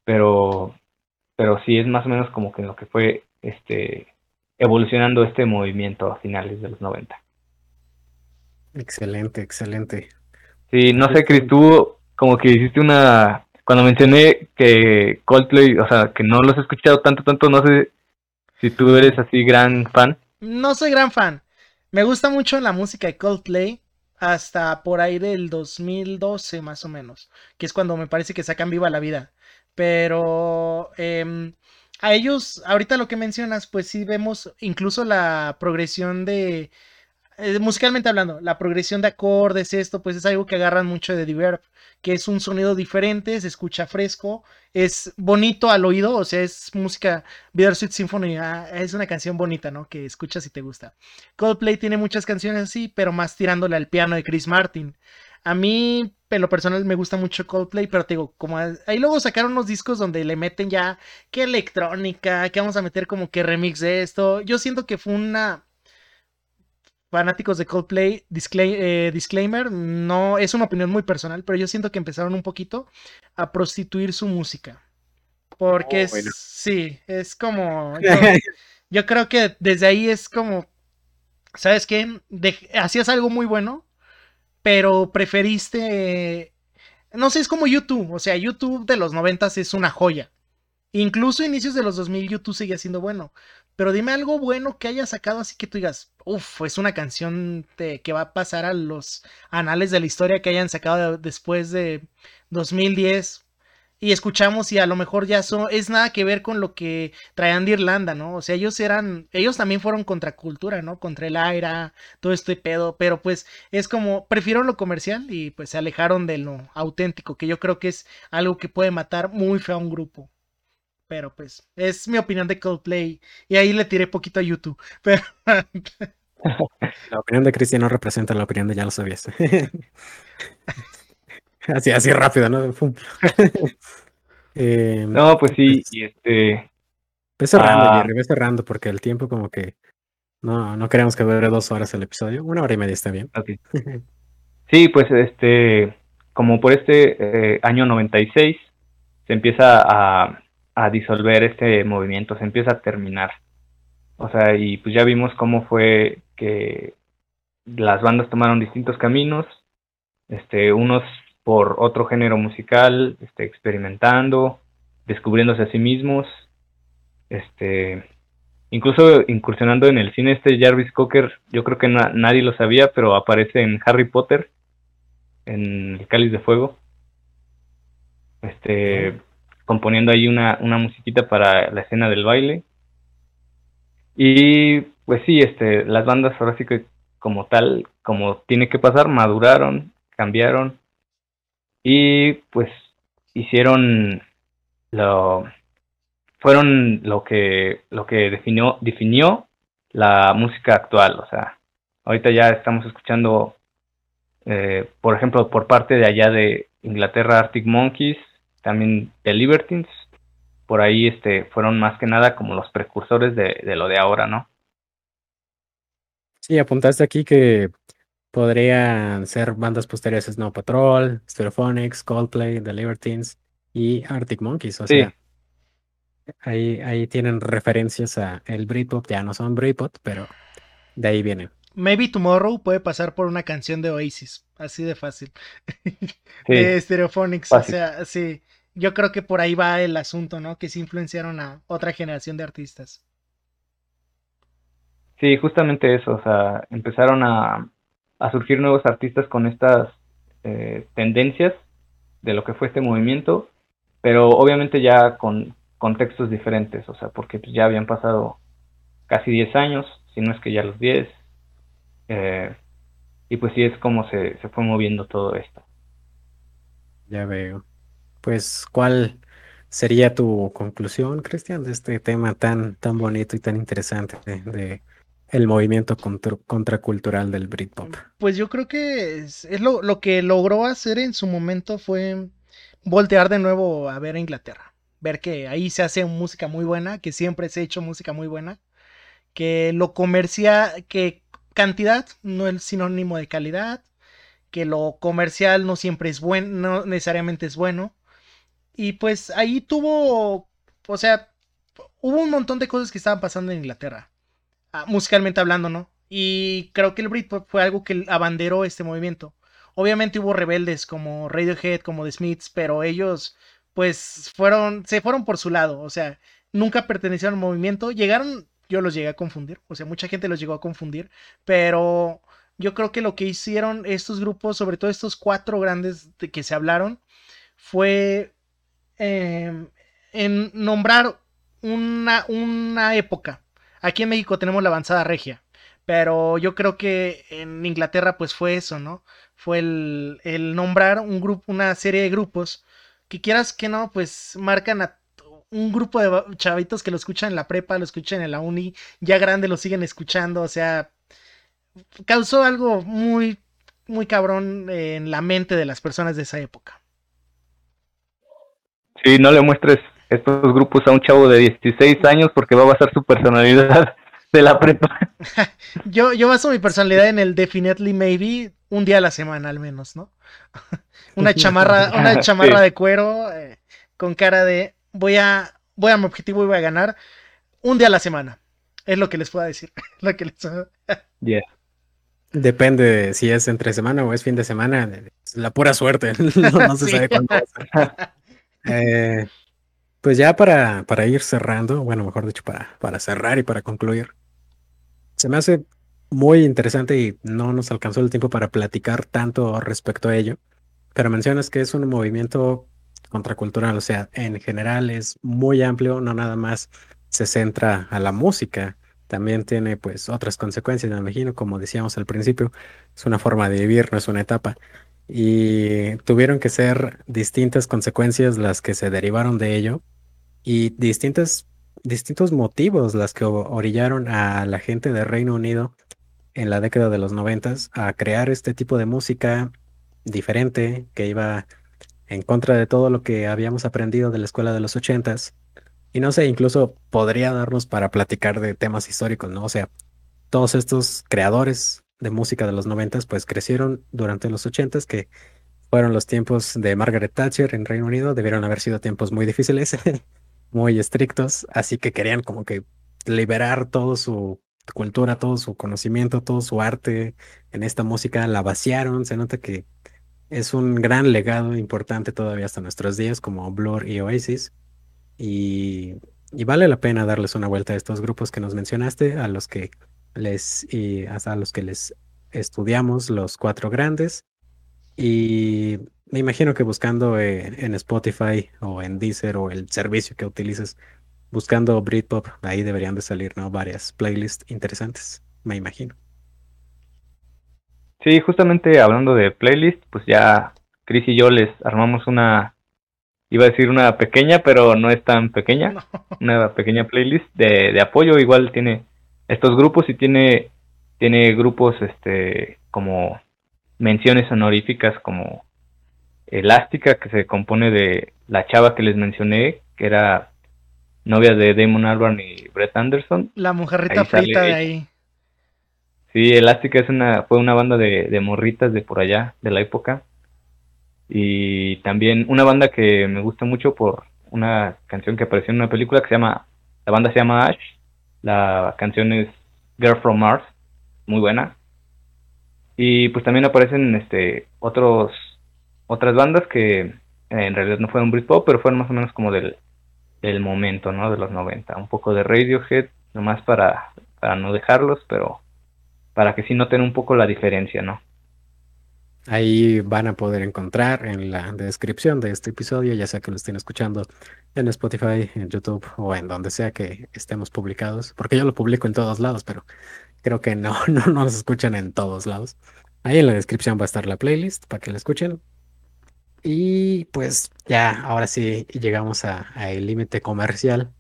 Speaker 3: pero, pero sí es más o menos como que lo que fue este evolucionando este movimiento a finales de los 90.
Speaker 2: Excelente, excelente.
Speaker 3: Sí, no sé, Chris, tú como que hiciste una... Cuando mencioné que Coldplay, o sea, que no los he escuchado tanto, tanto, no sé si tú eres así gran fan.
Speaker 1: No soy gran fan. Me gusta mucho la música de Coldplay hasta por ahí del 2012 más o menos, que es cuando me parece que sacan viva la vida. Pero eh, a ellos, ahorita lo que mencionas, pues sí vemos incluso la progresión de, eh, musicalmente hablando, la progresión de acordes, esto, pues es algo que agarran mucho de Diverb, que es un sonido diferente, se escucha fresco, es bonito al oído, o sea, es música, Bittersweet Symphony, ah, es una canción bonita, ¿no? Que escuchas y te gusta. Coldplay tiene muchas canciones así, pero más tirándole al piano de Chris Martin. A mí, en lo personal, me gusta mucho Coldplay, pero te digo, como ahí luego sacaron unos discos donde le meten ya que electrónica, que vamos a meter como que remix de esto. Yo siento que fue una. Fanáticos de Coldplay, eh, disclaimer, no es una opinión muy personal, pero yo siento que empezaron un poquito a prostituir su música. Porque oh, sí, es como. Yo, creo que desde ahí es como. ¿Sabes qué? hacías algo muy bueno pero preferiste, no sé, es como YouTube, o sea, YouTube de los noventas es una joya. Incluso inicios de los 2000 YouTube seguía siendo bueno. Pero dime algo bueno que haya sacado así que tú digas, uff, es una canción que va a pasar a los anales de la historia que hayan sacado después de 2010 y escuchamos y a lo mejor ya son, es nada que ver con lo que traían de Irlanda, ¿no? O sea, ellos eran, ellos también fueron contra cultura, ¿no? Contra el aire, todo este pedo, pero pues es como, prefiero lo comercial y pues se alejaron de lo auténtico, que yo creo que es algo que puede matar muy feo a un grupo. Pero pues, es mi opinión de Coldplay y ahí le tiré poquito a YouTube, pero...
Speaker 2: La opinión de Cristian no representa la opinión de ya lo sabías. Así, así rápido, ¿no?
Speaker 3: Em, no, pues sí, pues y este.
Speaker 2: Ve cerrando, ah, Jerry, ve cerrando, porque el tiempo como que. No, no queremos que dure dos horas el episodio. Una hora y media está bien.
Speaker 3: sí, pues este. Como por este eh, año 96 se empieza a, a disolver este movimiento, se empieza a terminar. O sea, y pues ya vimos cómo fue que las bandas tomaron distintos caminos. Este, unos por otro género musical, este, experimentando, descubriéndose a sí mismos, este, incluso incursionando en el cine este Jarvis Cocker, yo creo que nadie lo sabía, pero aparece en Harry Potter, en El Cáliz de Fuego, este, componiendo ahí una, una musiquita para la escena del baile. Y pues sí, este, las bandas ahora sí que como tal, como tiene que pasar, maduraron, cambiaron, y pues hicieron lo fueron lo que lo que definió definió la música actual o sea ahorita ya estamos escuchando eh, por ejemplo por parte de allá de Inglaterra Arctic Monkeys también The Libertines por ahí este, fueron más que nada como los precursores de, de lo de ahora, ¿no?
Speaker 2: Sí, apuntaste aquí que podrían ser bandas posteriores Snow Patrol, Stereophonics, Coldplay, The Libertines y Arctic Monkeys. O sea, ahí, ahí tienen referencias a el Britpop. Ya no son Britpop, pero de ahí vienen.
Speaker 1: Maybe Tomorrow puede pasar por una canción de Oasis, así de fácil. de Stereophonics, o sea, sí. Yo creo que por ahí va el asunto, ¿no? Que sí influenciaron a otra generación de artistas.
Speaker 3: Sí, justamente eso, o sea, empezaron a, a surgir nuevos artistas con estas eh, tendencias de lo que fue este movimiento, pero obviamente ya con contextos diferentes, o sea, porque pues, ya habían pasado casi 10 años, si no es que ya los 10, eh, y pues sí es como se, se fue moviendo todo esto.
Speaker 2: Ya veo. Pues, ¿cuál sería tu conclusión, Cristian, de este tema tan, tan bonito y tan interesante de, el movimiento contracultural del Britpop?
Speaker 1: Pues yo creo que es, lo, lo, que logró hacer en su momento fue voltear de nuevo a ver a Inglaterra. Ver que ahí se hace música muy buena, que siempre se ha hecho música muy buena, que lo comercial, que cantidad no es sinónimo de calidad, que lo comercial no siempre es bueno, no necesariamente es bueno, y pues ahí tuvo, o sea, hubo un montón de cosas que estaban pasando en Inglaterra, ah, musicalmente hablando, ¿no? Y creo que el Britpop fue algo que abanderó este movimiento. Obviamente hubo rebeldes como Radiohead, como The Smiths, pero ellos pues fueron, se fueron por su lado, o sea, nunca pertenecieron al movimiento, llegaron, yo los llegué a confundir, o sea, mucha gente los llegó a confundir, pero yo creo que lo que hicieron estos grupos, sobre todo estos cuatro grandes de que se hablaron, fue Em, en nombrar una, una época. Aquí en México tenemos la avanzada regia, pero yo creo que en Inglaterra pues fue eso, ¿no? Fue el, el nombrar un grupo, una serie de grupos que quieras que no, pues marcan a un grupo de chavitos que lo escuchan en la prepa, lo escuchan en la uni, ya grande lo siguen escuchando, o sea, causó algo muy, muy cabrón en la mente de las personas de esa época.
Speaker 3: Sí, no le muestres estos grupos a un chavo de 16 años porque va a basar su personalidad de la prepa.
Speaker 1: yo, yo baso mi personalidad en el Definitely Maybe un día a la semana al menos, ¿no? una chamarra, una chamarra de cuero eh, con cara de voy a, voy a mi objetivo y voy a ganar un día a la semana. Es lo que les puedo decir. lo que les...
Speaker 2: Depende si es entre semana o es fin de semana. La pura suerte. no, se sabe cuándo. Eh, pues ya para, para ir cerrando, bueno, mejor dicho, para, para cerrar y para concluir, se me hace muy interesante y no nos alcanzó el tiempo para platicar tanto respecto a ello, pero mencionas que es un movimiento contracultural, o sea, en general es muy amplio, no nada más se centra a la música, también tiene pues otras consecuencias, me imagino, como decíamos al principio, es una forma de vivir, no es una etapa y tuvieron que ser distintas consecuencias las que se derivaron de ello y distintas, distintos motivos las que orillaron a la gente de Reino Unido en la década de los noventas a crear este tipo de música diferente que iba en contra de todo lo que habíamos aprendido de la escuela de los ochentas. Y no sé, incluso podría darnos para platicar de temas históricos, ¿no? O sea, todos estos creadores de música de los noventas, pues crecieron durante los ochentas, que fueron los tiempos de Margaret Thatcher en Reino Unido, debieron haber sido tiempos muy difíciles, muy estrictos, así que querían como que liberar toda su cultura, todo su conocimiento, todo su arte en esta música, la vaciaron, se nota que es un gran legado importante todavía hasta nuestros días como Blur y Oasis. Y, y vale la pena darles una vuelta a estos grupos que nos mencionaste, a los que les y hasta los que les estudiamos los cuatro grandes. Y me imagino que buscando en Spotify o en Deezer o el servicio que utilices buscando Britpop ahí deberían de salir no varias playlists interesantes me imagino.
Speaker 3: Sí justamente hablando de playlist pues ya Chris y yo les armamos una iba a decir una pequeña pero no es tan pequeña una pequeña playlist de, de apoyo igual tiene estos grupos y tiene, tiene grupos este, como menciones honoríficas como Elástica, que se compone de la chava que les mencioné, que era novia de Damon Albarn y Brett Anderson.
Speaker 1: La mujerrita frita de ahí.
Speaker 3: Sí, Elástica es una, fue una banda de, de morritas de por allá, de la época. Y también una banda que me gusta mucho por una canción que apareció en una película que se llama, la banda se llama Ash, la canción es Girl from Mars, muy buena. Y pues también aparecen este otros otras bandas que en realidad no fueron Britpop, pero fueron más o menos como del, del momento, ¿no? De los 90. Un poco de Radiohead, nomás para, para no dejarlos, pero para que sí noten un poco la diferencia, ¿no?
Speaker 2: Ahí van a poder encontrar en la descripción de este episodio, ya sea que lo estén escuchando en Spotify, en YouTube o en donde sea que estemos publicados, porque yo lo publico en todos lados, pero creo que no, no nos escuchan en todos lados. Ahí en la descripción va a estar la playlist para que la escuchen. Y pues ya, ahora sí llegamos al límite comercial.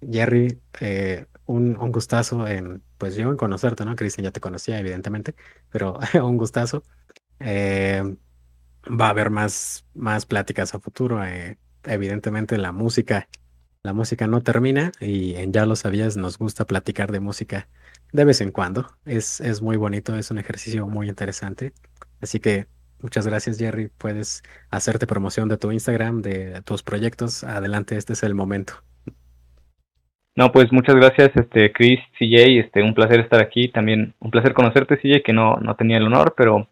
Speaker 2: Jerry, eh, un, un, gustazo en, pues yo en conocerte, ¿no? Cristian ya te conocía, evidentemente, pero un gustazo. Eh, va a haber más, más pláticas a futuro. Eh, evidentemente la música, la música no termina y Ya lo sabías, nos gusta platicar de música de vez en cuando. Es, es muy bonito, es un ejercicio muy interesante. Así que muchas gracias Jerry, puedes hacerte promoción de tu Instagram, de tus proyectos. Adelante, este es el momento.
Speaker 3: No, pues muchas gracias, este Chris, CJ, este, un placer estar aquí, también un placer conocerte, CJ, que no, no tenía el honor, pero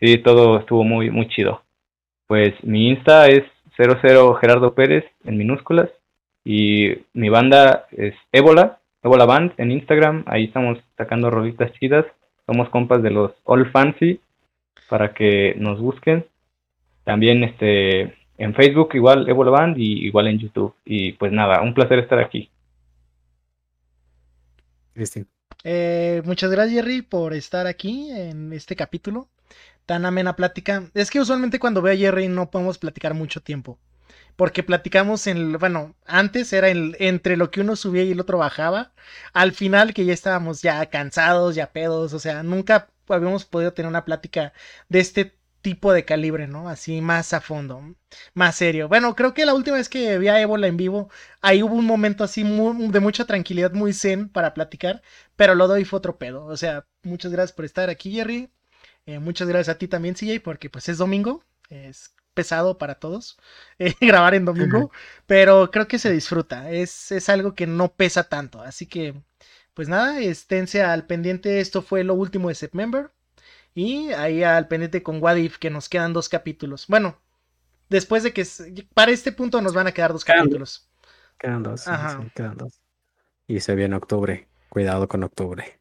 Speaker 3: sí, todo estuvo muy, muy chido. Pues mi Insta es 00 Gerardo Pérez en minúsculas y mi banda es Ébola, Ébola Band en Instagram, ahí estamos sacando rolitas chidas, somos compas de los All Fancy para que nos busquen. También este en Facebook igual Ébola Band y igual en YouTube. Y pues nada, un placer estar aquí.
Speaker 1: Eh, muchas gracias Jerry por estar aquí en este capítulo tan amena plática. Es que usualmente cuando veo a Jerry no podemos platicar mucho tiempo. Porque platicamos en, bueno, antes era entre lo que uno subía y el otro bajaba. Al final que ya estábamos ya cansados, ya pedos, o sea, nunca habíamos podido tener una plática de este tipo de calibre, ¿no? Así más a fondo, más serio. Bueno, creo que la última vez que vi a Ébola en vivo, ahí hubo un momento así de mucha tranquilidad, muy zen para platicar, pero lo doy fue otro pedo. O sea, muchas gracias por estar aquí, Jerry. Eh, muchas gracias a ti también, CJ, porque pues es domingo, es pesado para todos eh, grabar en domingo, pero creo que se disfruta, es, es algo que no pesa tanto, así que pues nada, esténse al pendiente, esto fue lo último de September y ahí al pendiente con Wadif que nos quedan dos capítulos. Bueno, después de que para este punto nos van a quedar dos capítulos.
Speaker 2: Quedan dos, quedan dos. Y se viene octubre, cuidado con octubre.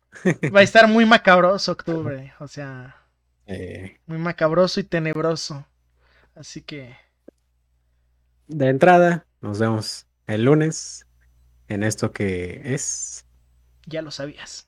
Speaker 1: Va a estar muy macabroso octubre, o sea... Eh, muy macabroso y tenebroso. Así que.
Speaker 2: De entrada, nos vemos el lunes en esto que es.
Speaker 1: Ya lo sabías.